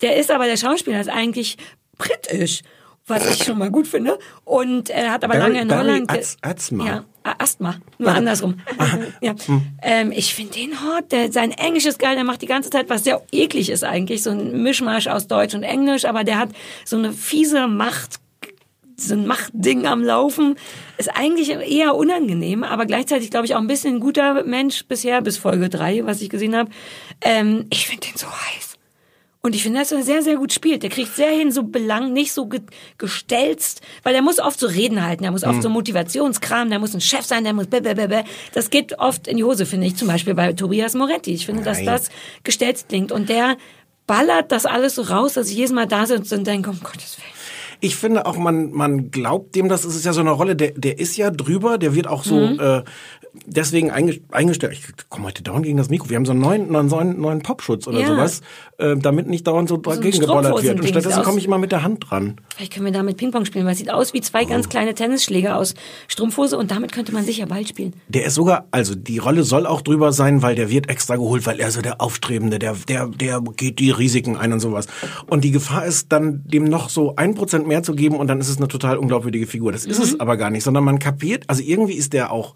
Speaker 2: Der ist aber, der Schauspieler ist eigentlich britisch. Was ich schon mal gut finde. Und er hat aber
Speaker 1: Barry-
Speaker 2: lange in
Speaker 1: Barry
Speaker 2: Holland.
Speaker 1: Az- Atzma.
Speaker 2: Ja, Asthma, nur andersrum. ja. ähm, ich finde den hot, der, sein Englisch ist geil, der macht die ganze Zeit was sehr eklig ist eigentlich, so ein Mischmasch aus Deutsch und Englisch, aber der hat so eine fiese Macht, so ein Machtding am Laufen. Ist eigentlich eher unangenehm, aber gleichzeitig glaube ich auch ein bisschen ein guter Mensch bisher, bis Folge drei, was ich gesehen habe. Ähm, ich finde den so heiß. Und ich finde, dass er sehr, sehr gut spielt. Der kriegt sehr hin, so belang, nicht so ge gestelzt, weil der muss oft so Reden halten, der muss oft
Speaker 7: Mhm.
Speaker 2: so Motivationskram, der muss ein Chef sein, der muss blablabla. Das geht oft in die Hose, finde ich, zum Beispiel bei Tobias Moretti. Ich finde, dass
Speaker 1: Nein.
Speaker 2: das gestelzt klingt. Und der ballert das alles so raus, dass ich jedes Mal da sitze und denke, um Gottes Willen.
Speaker 1: Ich finde auch, man, man glaubt dem, das ist ja so eine Rolle, der, der ist ja drüber, der wird auch so
Speaker 2: Mhm.
Speaker 1: äh, deswegen einge- eingestellt. Ich komme heute dauernd gegen das Mikro. Wir haben so einen neuen, einen neuen, neuen Popschutz oder
Speaker 2: Ja.
Speaker 1: sowas, äh, damit nicht dauernd so
Speaker 2: ein
Speaker 1: dagegen geballert wird. Und stattdessen komme ich immer mit der Hand dran.
Speaker 2: Vielleicht können wir damit Ping-Pong spielen, weil es sieht aus wie zwei ganz kleine Tennisschläger aus Strumpfhose und damit könnte man sicher Ball spielen.
Speaker 1: Der ist sogar, also die Rolle soll auch drüber sein, weil der wird extra geholt, weil er so der Aufstrebende, der, der, der geht die Risiken ein und sowas. Und die Gefahr ist dann, dem noch so ein Prozent mehr zu geben und dann ist es eine total unglaubwürdige Figur. Das ist
Speaker 2: Mhm.
Speaker 1: es aber gar nicht, sondern man kapiert, also irgendwie ist der auch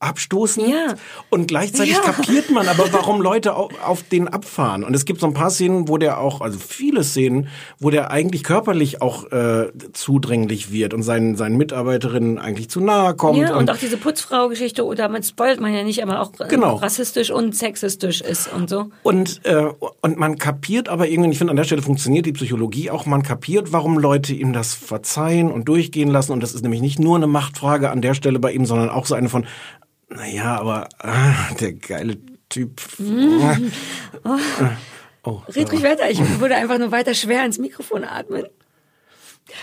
Speaker 1: abstoßend
Speaker 2: Ja.
Speaker 1: und gleichzeitig
Speaker 2: Ja.
Speaker 1: kapiert man aber, warum Leute auf, auf den abfahren. Und es gibt so ein paar Szenen, wo der auch, also viele Szenen, wo der eigentlich körperlich auch äh, zudringlich wird und seinen, seinen Mitarbeiterinnen eigentlich zu nahe kommt.
Speaker 2: ja, und, auch diese Putzfrau-Geschichte, oder man spoilt man ja nicht, aber auch äh,
Speaker 1: Genau.
Speaker 2: rassistisch und sexistisch ist und so.
Speaker 1: Und, äh, und man kapiert aber irgendwie, ich finde, an der Stelle funktioniert die Psychologie auch, man kapiert, warum Leute ihm das verzeihen und durchgehen lassen. Und das ist nämlich nicht nur eine Machtfrage an der Stelle bei ihm, sondern auch so eine von, naja, aber ah, der geile Typ.
Speaker 2: Mhm. Oh.
Speaker 1: Oh,
Speaker 2: Red ruhig weiter, ich würde einfach nur weiter schwer ins Mikrofon atmen.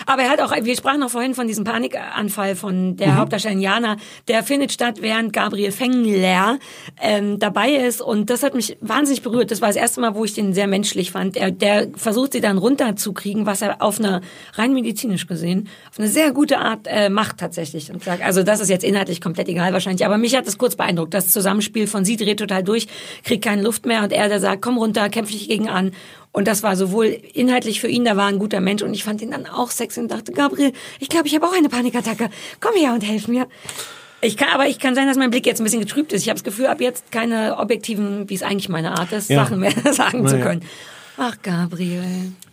Speaker 2: Aber er hat auch, wir sprachen noch vorhin von diesem Panikanfall von der
Speaker 7: Mhm.
Speaker 2: Hauptdarstellerin Jana, der findet statt, während Gabriel Fengler ähm, dabei ist und das hat mich wahnsinnig berührt. Das war das erste Mal, wo ich den sehr menschlich fand. Er, der versucht sie dann runterzukriegen, was er auf eine, rein medizinisch gesehen, auf eine sehr gute Art äh, macht tatsächlich. Und sagt, also das ist jetzt inhaltlich komplett egal wahrscheinlich, aber mich hat das kurz beeindruckt, das Zusammenspiel von sie dreht total durch, kriegt keine Luft mehr und er, der sagt, komm runter, kämpf dich gegen an. Und das war sowohl inhaltlich für ihn, da war ein guter Mensch und ich fand ihn dann auch sexy und dachte, Gabriel, ich glaube, ich habe auch eine Panikattacke. Komm her und helf mir. Ich kann, aber ich kann sein, dass mein Blick jetzt ein bisschen getrübt ist. Ich habe das Gefühl, ab jetzt keine objektiven, wie es eigentlich meine Art ist,
Speaker 1: Ja.
Speaker 2: Sachen mehr sagen zu
Speaker 1: Naja.
Speaker 2: können. Ach, Gabriel.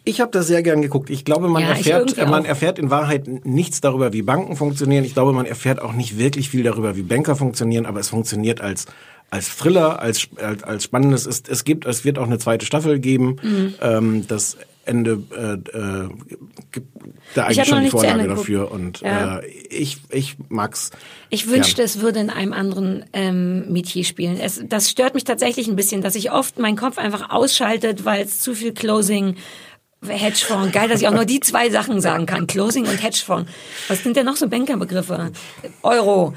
Speaker 1: Ich habe das sehr gern geguckt. Ich glaube, man
Speaker 2: Ja,
Speaker 1: erfährt, man erfährt in Wahrheit nichts darüber, wie Banken funktionieren. Ich glaube, man erfährt auch nicht wirklich viel darüber, wie Banker funktionieren, aber es funktioniert als als Thriller, als als, als spannendes. Es, es gibt, es wird auch eine zweite Staffel geben.
Speaker 2: Mhm.
Speaker 1: Ähm, das Ende äh, äh, gibt da
Speaker 2: Ich
Speaker 1: eigentlich schon die Vorlage
Speaker 2: Ende
Speaker 1: dafür und
Speaker 2: Ja.
Speaker 1: äh, ich ich mag's.
Speaker 2: Ich
Speaker 1: gern.
Speaker 2: wünschte, es würde in einem anderen ähm, Metier spielen. Es, das stört mich tatsächlich ein bisschen, dass ich oft meinen Kopf einfach ausschaltet, weil es zu viel Closing Hedgefonds. Geil, dass ich auch nur die zwei Sachen sagen kann. Closing und Hedgefonds. Was sind denn noch so Bankerbegriffe? Euro,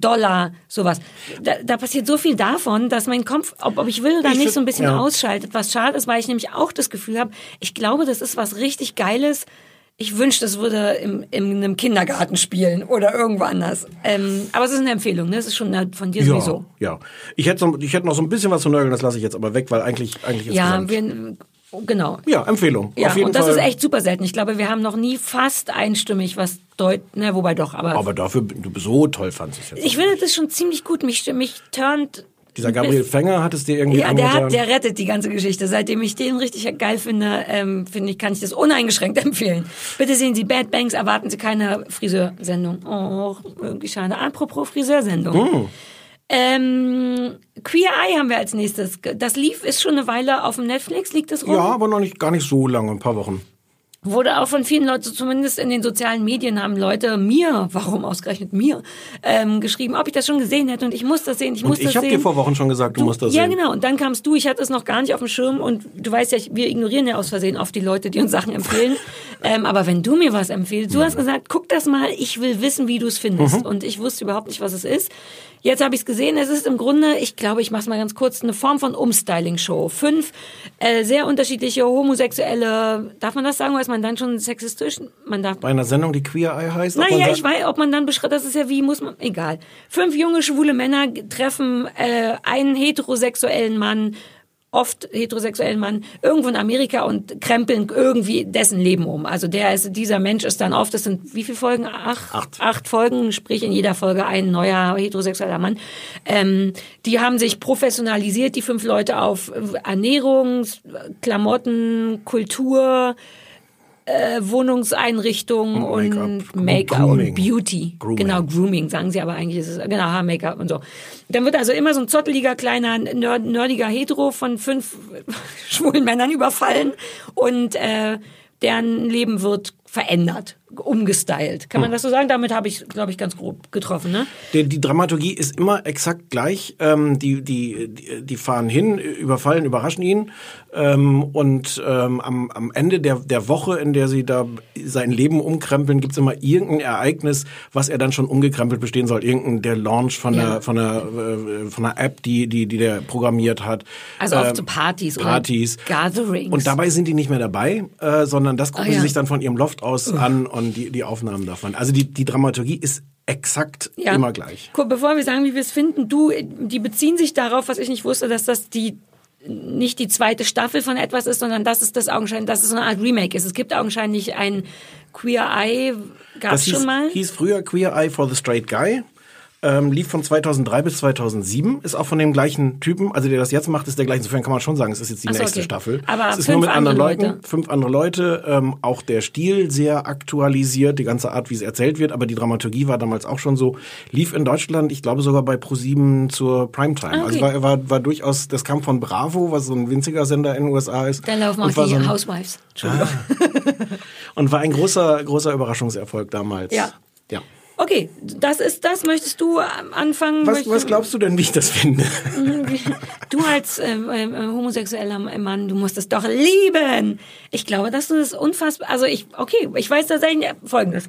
Speaker 2: Dollar, sowas. Da, da passiert so viel davon, dass mein Kopf, ob, ob ich will oder
Speaker 7: Ich
Speaker 2: nicht, so ein bisschen
Speaker 7: ja.
Speaker 2: ausschaltet. Was schade ist, weil ich nämlich auch das Gefühl habe, ich glaube, das ist was richtig Geiles, ich wünschte, es würde im, in einem Kindergarten spielen oder irgendwo anders. Ähm, aber es ist eine Empfehlung, ne? Es ist schon eine, von dir sowieso.
Speaker 1: Ja, ich hätte, so, ich hätte noch so ein bisschen was zu nörgeln, das lasse ich jetzt aber weg, weil eigentlich, eigentlich ist
Speaker 2: Ja, wir, genau.
Speaker 1: ja, Empfehlung.
Speaker 2: Ja, und das
Speaker 1: Fall.
Speaker 2: ist echt super selten. Ich glaube, wir haben noch nie fast einstimmig was deut, ne, wobei doch, aber,
Speaker 1: Aber dafür, du so toll fandst es jetzt.
Speaker 2: ich finde das schon ziemlich gut. Mich, mich turnt
Speaker 1: Dieser Gabriel Fänger hat es dir irgendwie
Speaker 2: Ja, der, hat, der rettet die ganze Geschichte. Seitdem ich den richtig geil finde, ähm, finde ich, kann ich das uneingeschränkt empfehlen. Bitte sehen Sie Bad Banks, erwarten Sie keine Friseursendung. Oh, irgendwie schade. Apropos Friseursendung.
Speaker 1: Hm.
Speaker 2: Ähm, Queer Eye haben wir als nächstes. Das lief, ist schon eine Weile auf dem Netflix, liegt das rum?
Speaker 1: ja, aber noch nicht, gar nicht so lange, ein paar Wochen.
Speaker 2: Wurde auch von vielen Leuten, zumindest in den sozialen Medien, haben Leute mir, warum ausgerechnet mir, ähm, geschrieben, ob ich das schon gesehen hätte und ich muss das sehen, ich muss
Speaker 1: Und
Speaker 2: das
Speaker 1: ich habe
Speaker 2: sehen.
Speaker 1: dir vor Wochen schon gesagt, du, musst das
Speaker 2: ja,
Speaker 1: sehen.
Speaker 2: genau. Und dann kamst du, ich hatte es noch gar nicht auf dem Schirm und du weißt ja, wir ignorieren ja aus Versehen oft die Leute, die uns Sachen empfehlen. ähm, aber wenn du mir was empfiehlst, du hast gesagt, guck das mal, ich will wissen, wie du es findest.
Speaker 1: Mhm.
Speaker 2: Und ich wusste überhaupt nicht, was es ist. Jetzt habe ich es gesehen. Es ist im Grunde, ich glaube, ich mache es mal ganz kurz, eine Form von Umstyling-Show. Fünf äh, sehr unterschiedliche homosexuelle, darf man das sagen, oder ist man dann schon sexistisch? Man darf
Speaker 1: Bei einer Sendung, die Queer Eye heißt.
Speaker 2: naja, ich weiß, ob man dann beschreibt, das ist ja wie, muss man, egal. Fünf junge, schwule Männer treffen äh, einen heterosexuellen Mann, oft heterosexuellen Mann, irgendwo in Amerika und krempeln irgendwie dessen Leben um. Also der ist, dieser Mensch ist dann oft, das sind wie viele Folgen? Acht,
Speaker 1: Acht.
Speaker 2: acht Folgen, sprich in jeder Folge ein neuer heterosexueller Mann. Ähm, die haben sich professionalisiert, die fünf Leute auf Ernährung, Klamotten, Kultur, äh, Wohnungseinrichtung
Speaker 1: Und
Speaker 2: und
Speaker 1: Make-up. Grooming.
Speaker 2: und Beauty.
Speaker 1: Grooming.
Speaker 2: Genau, Grooming, sagen sie aber eigentlich. Ist es, genau, Haar, Make-up und so. Dann wird also immer so ein zotteliger, kleiner, nerd, nerdiger Hetero von fünf schwulen Männern überfallen und äh, deren Leben wird verändert, umgestylt. Kann man
Speaker 1: Hm.
Speaker 2: das so sagen? Damit habe ich, glaube ich, ganz grob getroffen, ne?
Speaker 1: Die, die Dramaturgie ist immer exakt gleich. Ähm, die, die, die, fahren hin, überfallen, überraschen ihn. Ähm, und ähm, am, am Ende der, der Woche, in der sie da sein Leben umkrempeln, gibt's immer irgendein Ereignis, was er dann schon umgekrempelt bestehen soll. Irgendein der Launch von
Speaker 2: Ja.
Speaker 1: der von der äh, von der App, die die die der programmiert hat.
Speaker 2: Also oft
Speaker 1: Ähm,
Speaker 2: so Partys,
Speaker 1: Partys.
Speaker 2: oder Gatherings.
Speaker 1: Und dabei sind die nicht mehr dabei, äh, sondern das gucken
Speaker 2: Ah, ja.
Speaker 1: sie sich dann von ihrem Loft aus an und die, die Aufnahmen davon. Also die, die Dramaturgie ist exakt
Speaker 2: Ja.
Speaker 1: immer gleich.
Speaker 2: Bevor wir sagen, wie wir es finden, du, die beziehen sich darauf, was ich nicht wusste, dass das die nicht die zweite Staffel von etwas ist, sondern dass es das augenscheinlich, dass es so eine Art Remake ist. Es gibt augenscheinlich ein Queer Eye, gab es
Speaker 1: Das hieß,
Speaker 2: schon mal.
Speaker 1: hieß früher Queer Eye for the Straight Guy. Ähm, lief von 2003 bis 2007, ist auch von dem gleichen Typen, also der das jetzt macht, ist der gleiche. Insofern kann man schon sagen, es ist jetzt die
Speaker 2: so,
Speaker 1: nächste
Speaker 2: okay.
Speaker 1: Staffel.
Speaker 2: Aber
Speaker 1: es ist nur mit anderen
Speaker 2: andere
Speaker 1: Leuten,
Speaker 2: Leute.
Speaker 1: fünf andere Leute, ähm, auch der Stil sehr aktualisiert, die ganze Art, wie es erzählt wird, aber die Dramaturgie war damals auch schon so, lief in Deutschland, ich glaube sogar bei ProSieben zur Primetime.
Speaker 2: Ah, okay.
Speaker 1: Also war, war, war durchaus, das kam von Bravo, was so ein winziger Sender in den USA ist.
Speaker 2: Da laufen auch die
Speaker 1: so ein,
Speaker 2: Housewives. Entschuldigung.
Speaker 1: und war ein großer, großer Überraschungserfolg damals.
Speaker 2: Ja.
Speaker 1: Ja.
Speaker 2: Okay, das ist das. Möchtest du ähm, anfangen?
Speaker 1: Was, was glaubst du denn, wie ich das finde?
Speaker 2: Du als äh, äh, homosexueller Mann, du musst es doch lieben. Ich glaube, dass du das unfassbar, also ich, okay, ich weiß tatsächlich Folgendes.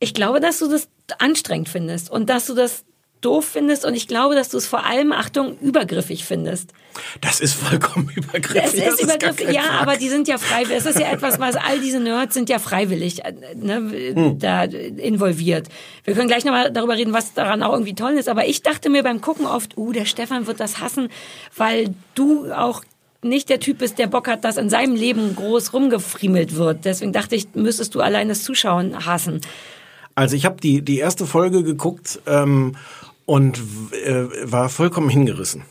Speaker 2: Ich glaube, dass du das anstrengend findest und dass du das doof findest und ich glaube, dass du es vor allem, Achtung, übergriffig findest.
Speaker 1: Das ist vollkommen übergriffig.
Speaker 2: Es
Speaker 1: das
Speaker 2: ist übergriffig, ja,
Speaker 1: Frag.
Speaker 2: aber die sind ja freiwillig. Es ist ja etwas, was all diese Nerds sind ja freiwillig äh, ne,
Speaker 1: Hm.
Speaker 2: da involviert. Wir können gleich nochmal darüber reden, was daran auch irgendwie toll ist. Aber ich dachte mir beim Gucken oft, uh, der Stefan wird das hassen, weil du auch nicht der Typ bist, der Bock hat, dass in seinem Leben groß rumgefriemelt wird. Deswegen dachte ich, müsstest du allein das Zuschauen hassen.
Speaker 1: Also ich habe die, die erste Folge geguckt ähm, und äh, war vollkommen hingerissen.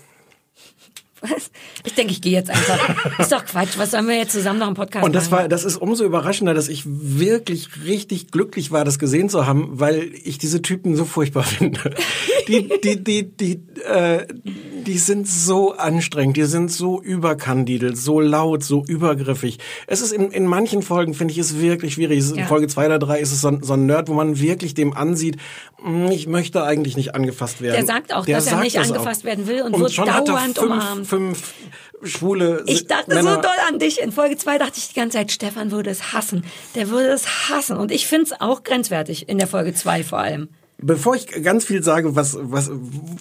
Speaker 2: Was? Ich denke, ich gehe jetzt einfach. Ist doch Quatsch. Was sollen wir jetzt zusammen noch im Podcast
Speaker 1: Und das
Speaker 2: machen?
Speaker 1: war, das ist umso überraschender, dass ich wirklich richtig glücklich war, das gesehen zu haben, weil ich diese Typen so furchtbar finde. Die, die, die, die, äh, die sind so anstrengend, die sind so überkandidelt, so laut, so übergriffig. Es ist in, in manchen Folgen, finde ich, es wirklich schwierig. Ist
Speaker 2: Ja.
Speaker 1: In Folge zwei oder drei ist es so ein, so ein Nerd, wo man wirklich dem ansieht, "Mm, ich möchte eigentlich nicht angefasst werden.
Speaker 2: Der sagt auch,
Speaker 1: Der
Speaker 2: dass er
Speaker 1: sagt
Speaker 2: nicht
Speaker 1: das
Speaker 2: angefasst
Speaker 1: auch.
Speaker 2: werden will und wird
Speaker 1: hat er
Speaker 2: dauernd
Speaker 1: fünf,
Speaker 2: umarmt.
Speaker 1: Fünf schwule
Speaker 2: Ich dachte
Speaker 1: Männer.
Speaker 2: so doll an dich. In Folge 2 dachte ich die ganze Zeit, Stefan würde es hassen. Der würde es hassen. Und ich finde es auch grenzwertig in der Folge 2 vor allem.
Speaker 1: Bevor ich ganz viel sage, was, was,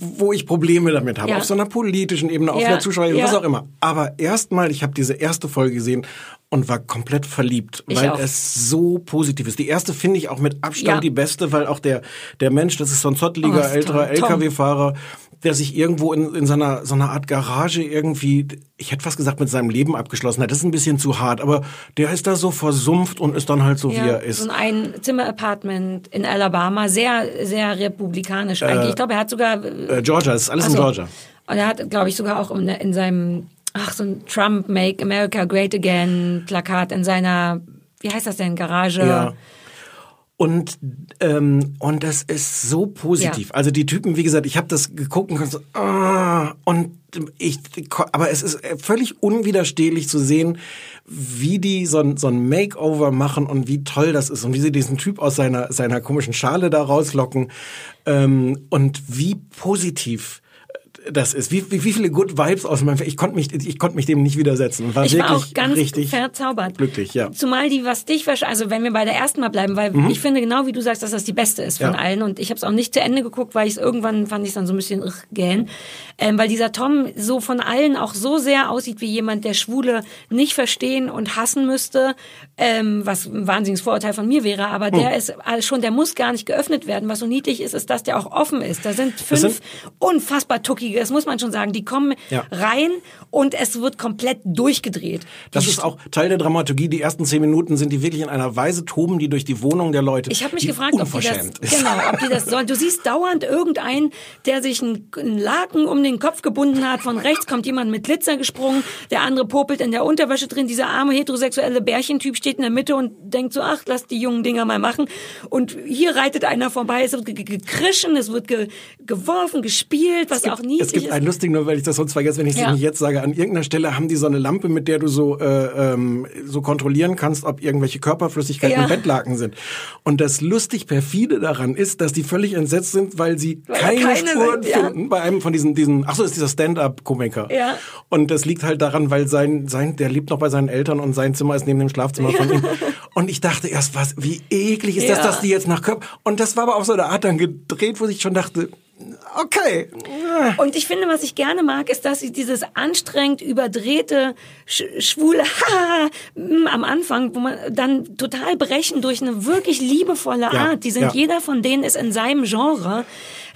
Speaker 1: wo ich Probleme damit habe,
Speaker 2: Ja.
Speaker 1: auf so einer politischen Ebene, auf
Speaker 2: Ja,
Speaker 1: einer Zuschauerebene,
Speaker 2: ja.
Speaker 1: was auch immer. Aber erstmal, ich habe diese erste Folge gesehen und war komplett verliebt,
Speaker 2: Ich
Speaker 1: weil
Speaker 2: auch.
Speaker 1: es so positiv ist. Die erste finde ich auch mit Abstand
Speaker 2: Ja.
Speaker 1: die beste, weil auch der, der Mensch, das ist so ein
Speaker 2: Oh,
Speaker 1: zotteliger,
Speaker 2: ist
Speaker 1: älterer. LKW-Fahrer, der sich irgendwo in, in seiner, so einer Art Garage irgendwie, ich hätte fast gesagt, mit seinem Leben abgeschlossen hat. Das ist ein bisschen zu hart, aber der ist da so versumpft und ist dann halt so, wie er ist.
Speaker 2: So ein Einzimmer-Apartment in Alabama, sehr, sehr republikanisch eigentlich. ich glaube, er hat sogar.
Speaker 1: Äh, Georgia, ist alles
Speaker 2: Ach
Speaker 1: in
Speaker 2: so.
Speaker 1: Georgia.
Speaker 2: Und er hat, glaube ich, sogar auch in, in seinem, ach, so ein Trump Make America Great Again Plakat in seiner, wie heißt das denn, Garage?
Speaker 1: Ja. Und ähm, und das ist so positiv.
Speaker 2: Ja.
Speaker 1: Also die Typen, wie gesagt, ich habe das geguckt und so, ah, und ich, aber es ist völlig unwiderstehlich zu sehen, wie die so ein, so ein Makeover machen und wie toll das ist und wie sie diesen Typ aus seiner seiner komischen Schale da rauslocken ähm, und wie positiv das ist, wie, wie, wie viele Good Vibes aus meinem, ich konnte mich, ich konnte mich dem nicht widersetzen. und War
Speaker 2: Ich
Speaker 1: wirklich
Speaker 2: war auch ganz
Speaker 1: richtig
Speaker 2: verzaubert.
Speaker 1: glücklich, ja.
Speaker 2: Zumal die, was dich also wenn wir bei der ersten mal bleiben, weil
Speaker 1: Mhm.
Speaker 2: ich finde genau wie du sagst, dass das die beste ist von
Speaker 1: Ja.
Speaker 2: allen und ich habe es auch nicht zu Ende geguckt, weil ich es irgendwann fand ich dann so ein bisschen ugh, gähn, ähm, weil dieser Tom so von allen auch so sehr aussieht wie jemand, der Schwule nicht verstehen und hassen müsste, ähm, was ein wahnsinniges Vorurteil von mir wäre, aber der
Speaker 1: Hm.
Speaker 2: ist äh, schon, der muss gar nicht geöffnet werden. Was so niedlich ist, ist, dass der auch offen ist. Da sind fünf
Speaker 1: sind-
Speaker 2: unfassbar tuckige, das muss man schon sagen, die kommen
Speaker 1: Ja.
Speaker 2: rein und es wird komplett durchgedreht.
Speaker 1: Das
Speaker 2: Die
Speaker 1: ist auch Teil der Dramaturgie. Die ersten zehn Minuten sind die wirklich in einer Weise toben, die durch die Wohnung der Leute.
Speaker 2: Ich habe mich gefragt, ob die das
Speaker 1: ist.
Speaker 2: genau, ob die das sollen. Du siehst dauernd irgendeinen, der sich einen Laken um den Kopf gebunden hat. Von rechts kommt jemand mit Glitzer gesprungen, der andere popelt in der Unterwäsche drin. Dieser arme heterosexuelle Bärchentyp steht in der Mitte und denkt so, ach, lass die jungen Dinger mal machen. Und hier reitet einer vorbei. Es wird ge- ge- gekrischen, es wird ge geworfen, gespielt, was auch niedlich
Speaker 1: Es gibt einen lustigen, nur weil ich das sonst vergesse, wenn ich es
Speaker 2: Ja.
Speaker 1: nicht jetzt sage. An irgendeiner Stelle haben die so eine Lampe, mit der du so äh, ähm, so kontrollieren kannst, ob irgendwelche Körperflüssigkeiten
Speaker 2: Ja.
Speaker 1: im Bettlaken sind. Und das lustig perfide daran ist, dass die völlig entsetzt sind, weil sie
Speaker 2: Weil
Speaker 1: keine,
Speaker 2: keine
Speaker 1: Spuren
Speaker 2: sind, ja.
Speaker 1: finden bei einem von diesen diesen. Ach so, ist dieser Stand-up-Komiker.
Speaker 2: Ja.
Speaker 1: Und das liegt halt daran, weil sein sein der lebt noch bei seinen Eltern und sein Zimmer ist neben dem Schlafzimmer von ihm. Und ich dachte erst, was, wie eklig ist das,
Speaker 2: Ja.
Speaker 1: dass die jetzt nach Körper. Und das war aber auf so eine Art dann gedreht, wo ich schon dachte, okay.
Speaker 2: Und ich finde, was ich gerne mag, ist, dass sie dieses anstrengend überdrehte, sch schwule Haha am Anfang, wo man dann total brechen durch eine wirklich liebevolle
Speaker 1: Ja,
Speaker 2: Art. Die sind,
Speaker 1: ja.
Speaker 2: jeder von denen ist in seinem Genre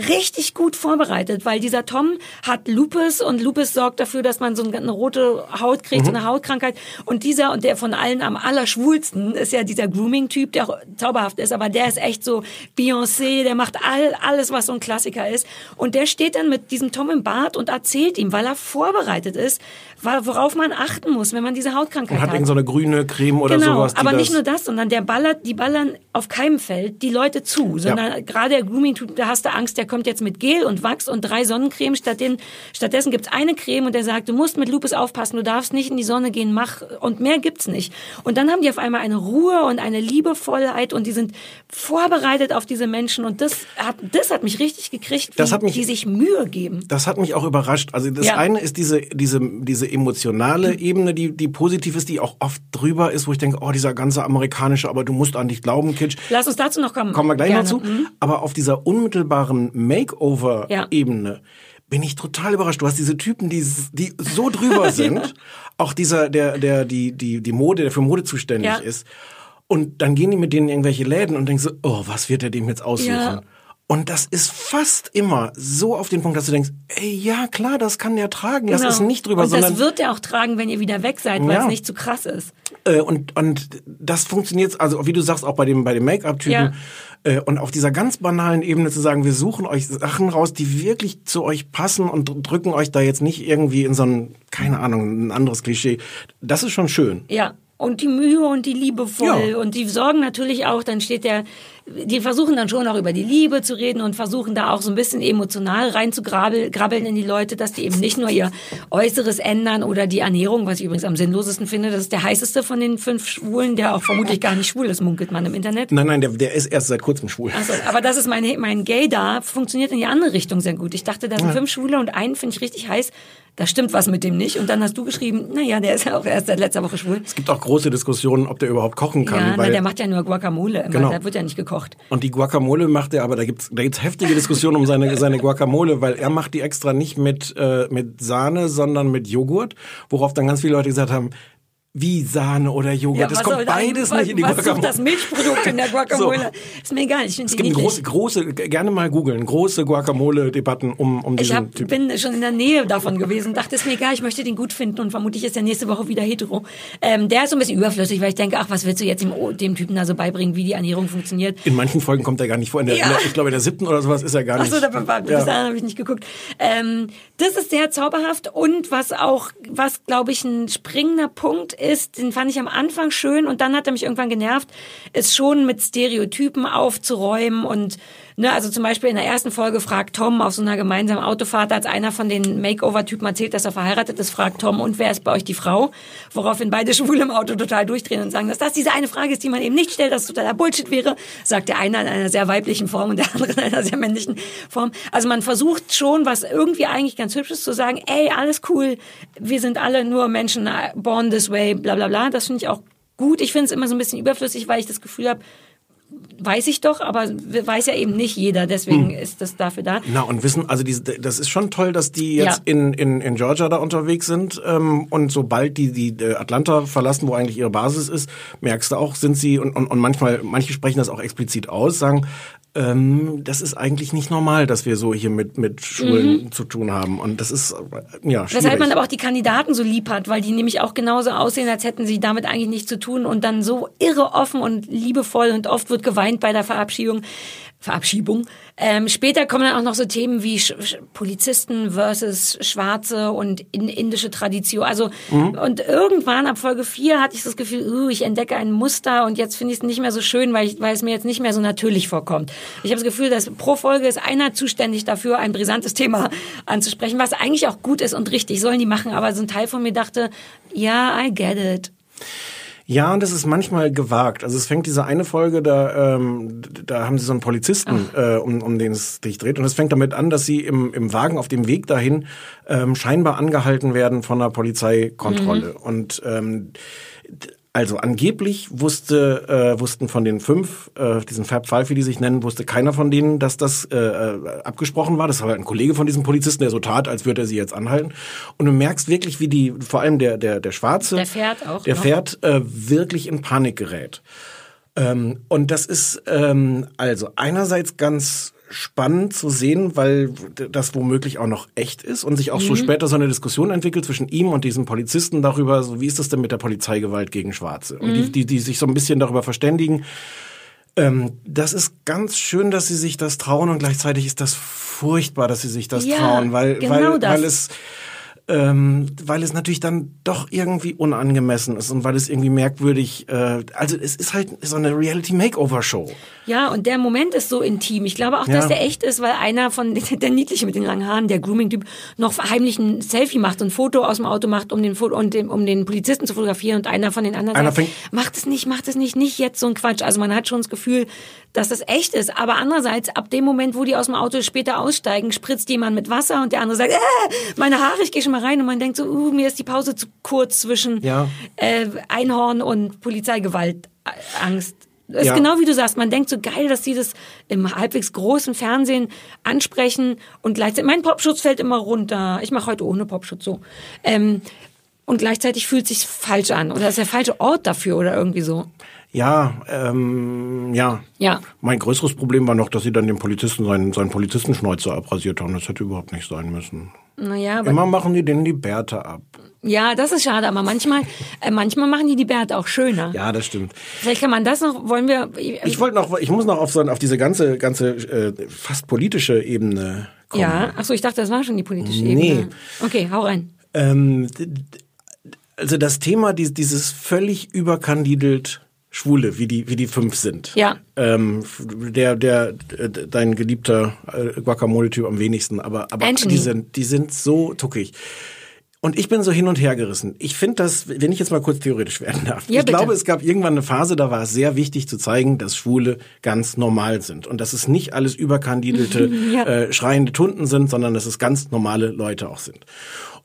Speaker 2: richtig gut vorbereitet, weil dieser Tom hat Lupus und Lupus sorgt dafür, dass man so eine rote Haut kriegt, so
Speaker 1: Mhm.
Speaker 2: eine Hautkrankheit. Und dieser und der von allen am allerschwulsten ist ja dieser Grooming-Typ, der auch zauberhaft ist, aber der ist echt so Beyoncé, der macht all, alles, was so ein Klassiker ist. Und der steht dann mit diesem Tom im Bad und erzählt ihm, weil er vorbereitet ist, worauf man achten muss, wenn man diese Hautkrankheit
Speaker 1: Und hat
Speaker 2: hat.
Speaker 1: so eine grüne Creme oder
Speaker 2: genau,
Speaker 1: sowas.
Speaker 2: Aber nicht nur das, sondern der ballert, die ballern auf keinem Feld die Leute zu, sondern gerade der Grooming, da hast du Angst, der kommt jetzt mit Gel und Wachs und drei Sonnencremes. Stattdessen, stattdessen gibt's eine Creme und der sagt, du musst mit Lupus aufpassen, du darfst nicht in die Sonne gehen, mach und mehr gibt's nicht. Und dann haben die auf einmal eine Ruhe und eine Liebevollheit und die sind vorbereitet auf diese Menschen und das hat, das hat mich richtig gekriegt,
Speaker 1: Das hat mich-
Speaker 2: die sich Mühe geben.
Speaker 1: Das hat mich auch überrascht. Also das
Speaker 2: Ja.
Speaker 1: eine ist diese diese diese emotionale Ebene, die die positiv ist, die auch oft drüber ist, wo ich denke, oh dieser ganze amerikanische, aber du musst an dich glauben, Kitsch.
Speaker 2: Lass uns dazu noch kommen.
Speaker 1: Kommen wir gleich
Speaker 2: Gerne.
Speaker 1: noch zu.
Speaker 2: Mhm.
Speaker 1: Aber auf dieser unmittelbaren Makeover-Ebene bin ich total überrascht. Du hast diese Typen, die, die so drüber sind. Auch dieser, der, der, die, die, die Mode, der für Mode zuständig
Speaker 2: Ja.
Speaker 1: ist. Und dann gehen die mit denen in irgendwelche Läden und denken so, oh, was wird er dem jetzt aussuchen?
Speaker 2: Ja.
Speaker 1: Und das ist fast immer so auf den Punkt, dass du denkst, ey, ja klar, das kann der tragen. Das
Speaker 2: Genau.
Speaker 1: ist nicht drüber,
Speaker 2: und
Speaker 1: sondern
Speaker 2: das wird er auch tragen, wenn ihr wieder weg seid, weil
Speaker 1: Ja.
Speaker 2: es nicht zu krass ist.
Speaker 1: äh, und und das funktioniert, also wie du sagst, auch bei dem bei dem Make-up-Typen.
Speaker 2: Ja.
Speaker 1: Äh, und auf dieser ganz banalen Ebene zu sagen, wir suchen euch Sachen raus, die wirklich zu euch passen und dr- drücken euch da jetzt nicht irgendwie in so ein, keine Ahnung, ein anderes Klischee. Das ist schon schön.
Speaker 2: Ja. Und die Mühe und die Liebe voll.
Speaker 1: Ja.
Speaker 2: Und die sorgen natürlich auch, dann steht der, die versuchen dann schon auch über die Liebe zu reden und versuchen da auch so ein bisschen emotional reinzugrabbeln grabbeln in die Leute, dass die eben nicht nur ihr Äußeres ändern oder die Ernährung, was ich übrigens am sinnlosesten finde. Das ist der heißeste von den fünf Schwulen, der auch vermutlich gar nicht schwul ist, munkelt man im Internet.
Speaker 1: Nein, nein, der, der ist erst seit kurzem schwul.
Speaker 2: Also, aber das ist mein, mein Gay da, funktioniert in die andere Richtung sehr gut. Ich dachte, da sind
Speaker 1: Ja.
Speaker 2: fünf Schwule und einen finde ich richtig heiß. Da stimmt was mit dem nicht. Und dann hast du geschrieben, naja, der ist ja auch erst seit letzter Woche schwul.
Speaker 1: Es gibt auch große Diskussionen, ob der überhaupt kochen kann.
Speaker 2: Ja, na,
Speaker 1: weil
Speaker 2: der macht ja nur Guacamole immer.
Speaker 1: Genau.
Speaker 2: Da wird ja nicht gekocht.
Speaker 1: Und die Guacamole macht er, aber da gibt's da gibt's heftige Diskussionen um seine seine Guacamole, weil er macht die extra nicht mit äh, mit Sahne, sondern mit Joghurt, worauf dann ganz viele Leute gesagt haben, wie Sahne oder Joghurt.
Speaker 2: Ja,
Speaker 1: das
Speaker 2: was
Speaker 1: kommt
Speaker 2: da-
Speaker 1: beides
Speaker 2: was-
Speaker 1: nicht in die
Speaker 2: was
Speaker 1: Guacamole.
Speaker 2: das Milchprodukt in der Guacamole? Ist mir egal, ich finde
Speaker 1: Es gibt große, große, gerne mal googeln, große Guacamole-Debatten um, um
Speaker 2: Ich
Speaker 1: diesen
Speaker 2: hab,
Speaker 1: Typ.
Speaker 2: bin schon in der Nähe davon gewesen, dachte, ist mir egal, ich möchte den gut finden und vermutlich ist er nächste Woche wieder hetero. Ähm, der ist so ein bisschen überflüssig, weil ich denke, ach, was willst du jetzt dem, dem Typen da so beibringen, wie die Ernährung funktioniert?
Speaker 1: In manchen Folgen kommt er gar nicht vor. In der,
Speaker 2: Ja.
Speaker 1: in der, ich glaube, in der siebten oder sowas ist er gar nicht.
Speaker 2: Achso, da war, bis
Speaker 1: Ja.
Speaker 2: habe ich nicht geguckt. Ähm, das ist sehr zauberhaft und was auch, was glaube ich ein springender Punkt ist, den fand ich am Anfang schön und dann hat er mich irgendwann genervt, ist schon mit Stereotypen aufzuräumen und ne, also zum Beispiel in der ersten Folge fragt Tom auf so einer gemeinsamen Autofahrt, als einer von den Makeover-Typen erzählt, dass er verheiratet ist, fragt Tom, und wer ist bei euch die Frau? Woraufhin beide Schwule im Auto total durchdrehen und sagen, dass das diese eine Frage ist, die man eben nicht stellt, dass es totaler Bullshit wäre, sagt der eine in einer sehr weiblichen Form und der andere in einer sehr männlichen Form. Also man versucht schon, was irgendwie eigentlich ganz hübsch ist, zu sagen, ey, alles cool, wir sind alle nur Menschen, born this way, bla bla bla. Das finde ich auch gut. Ich finde es immer so ein bisschen überflüssig, weil ich das Gefühl habe, weiß ich doch, aber weiß ja eben nicht jeder, deswegen
Speaker 1: Hm.
Speaker 2: ist das dafür da.
Speaker 1: Na, und wissen, also diese, das ist schon toll, dass die jetzt
Speaker 2: Ja.
Speaker 1: in, in, in Georgia da unterwegs sind. Ähm, und sobald die, die äh, Atlanta verlassen, wo eigentlich ihre Basis ist, merkst du auch, sind sie, und, und, und manchmal, manche sprechen das auch explizit aus, sagen, ähm, das ist eigentlich nicht normal, dass wir so hier mit, mit Schulen
Speaker 2: Mhm.
Speaker 1: zu tun haben. Und das ist, äh, ja, schwierig.
Speaker 2: Weshalb man aber auch die Kandidaten so lieb hat, weil die nämlich auch genauso aussehen, als hätten sie damit eigentlich nichts zu tun und dann so irre offen und liebevoll und oft wird geweint bei der Verabschiedung. Verabschiedung. Ähm, später kommen dann auch noch so Themen wie Sch Sch Polizisten versus Schwarze und in indische Tradition. Also
Speaker 7: Mhm.
Speaker 2: und irgendwann ab Folge 4 hatte ich das Gefühl, uh, ich entdecke ein Muster und jetzt finde ich es nicht mehr so schön, weil, ich, weil es mir jetzt nicht mehr so natürlich vorkommt. Ich habe das Gefühl, dass pro Folge ist einer zuständig dafür, ein brisantes Thema anzusprechen, was eigentlich auch gut ist und richtig, sollen die machen, aber so ein Teil von mir dachte, ja, I get it.
Speaker 1: Ja, und das ist manchmal gewagt. Also es fängt diese eine Folge, da, ähm, da haben sie so einen Polizisten, äh, um, um den es sich dreht. Und es fängt damit an, dass sie im, im Wagen auf dem Weg dahin ähm, scheinbar angehalten werden von einer Polizeikontrolle.
Speaker 7: Mhm.
Speaker 1: Und ähm, also angeblich wusste, äh, wussten von den fünf, äh, diesen Fab Five, wie die sich nennen, wusste keiner von denen, dass das äh, äh, abgesprochen war. Das war halt ein Kollege von diesem Polizisten, der so tat, als würde er sie jetzt anhalten. Und du merkst wirklich, wie die, vor allem der, der, der Schwarze,
Speaker 2: Der fährt auch
Speaker 1: der
Speaker 2: noch.
Speaker 1: fährt äh, wirklich in Panik gerät. Ähm, und das ist ähm, also einerseits ganz spannend zu sehen, weil das womöglich auch noch echt ist und sich auch so
Speaker 7: Mhm.
Speaker 1: später so eine Diskussion entwickelt zwischen ihm und diesem Polizisten darüber, so wie ist das denn mit der Polizeigewalt gegen Schwarze? Und die,
Speaker 7: Mhm.
Speaker 1: die, die sich so ein bisschen darüber verständigen. Ähm, das ist ganz schön, dass sie sich das trauen und gleichzeitig ist das furchtbar, dass sie sich das
Speaker 2: Ja,
Speaker 1: trauen, weil,
Speaker 2: genau
Speaker 1: weil,
Speaker 2: das.
Speaker 1: weil es ähm, weil es natürlich dann doch irgendwie unangemessen ist und weil es irgendwie merkwürdig, äh, also es ist halt so eine Reality Makeover Show.
Speaker 2: Ja, und der Moment ist so intim. Ich glaube auch, dass
Speaker 1: Ja.
Speaker 2: der echt ist, weil einer von, der niedliche mit den langen Haaren, der Grooming-Typ, noch heimlich ein Selfie macht, und ein Foto aus dem Auto macht, um den, Foto, und den, um den Polizisten zu fotografieren und einer von den anderen
Speaker 1: Einer
Speaker 2: sagt, macht es nicht, macht es nicht, nicht jetzt so ein Quatsch. Also man hat schon das Gefühl, dass das echt ist. Aber andererseits, ab dem Moment, wo die aus dem Auto später aussteigen, spritzt jemand mit Wasser und der andere sagt, äh, meine Haare, ich gehe schon mal rein und man denkt so, uh, mir ist die Pause zu kurz zwischen
Speaker 1: Ja.
Speaker 2: äh, Einhorn und Polizeigewalt äh, Angst. Das ist
Speaker 1: Ja.
Speaker 2: genau wie du sagst, man denkt so geil, dass die das im halbwegs großen Fernsehen ansprechen und gleichzeitig, mein Popschutz fällt immer runter. Ich mache heute ohne Popschutz so. Ähm, und gleichzeitig fühlt sich falsch an oder ist der falsche Ort dafür oder irgendwie so.
Speaker 1: Ja, ähm, ja.
Speaker 2: Ja.
Speaker 1: Mein größeres Problem war noch, dass sie dann dem Polizisten seinen, seinen Polizistenschnäuzer abrasiert haben. Das hätte überhaupt nicht sein müssen.
Speaker 2: Naja, aber
Speaker 1: Immer machen die denen die Bärte ab.
Speaker 2: ja, das ist schade, aber manchmal, äh, manchmal machen die die Bärte auch schöner.
Speaker 1: Ja, das stimmt.
Speaker 2: Vielleicht kann man das noch, wollen wir,
Speaker 1: Ich wollte noch, ich muss noch auf so auf diese ganze, ganze äh, fast politische Ebene kommen.
Speaker 2: ja, ach so, ich dachte, das war schon die politische
Speaker 1: Nee.
Speaker 2: Ebene. Okay, hau rein.
Speaker 1: Ähm, also das Thema, dies- dieses völlig überkandidelt Schwule, wie die, wie die fünf sind.
Speaker 2: Ja.
Speaker 1: Ähm, der, der, dein geliebter äh, Guacamole-Typ am wenigsten, aber, aber
Speaker 2: Anthony.
Speaker 1: die sind, die sind so tuckig. Und ich bin so hin und her gerissen. Ich finde das, wenn ich jetzt mal kurz theoretisch werden darf.
Speaker 2: Ja,
Speaker 1: ich
Speaker 2: bitte.
Speaker 1: glaube, es gab irgendwann eine Phase, da war es sehr wichtig zu zeigen, dass Schwule ganz normal sind. Und dass es nicht alles überkandidelte,
Speaker 2: Ja.
Speaker 1: äh, schreiende Tunden sind, sondern dass es ganz normale Leute auch sind.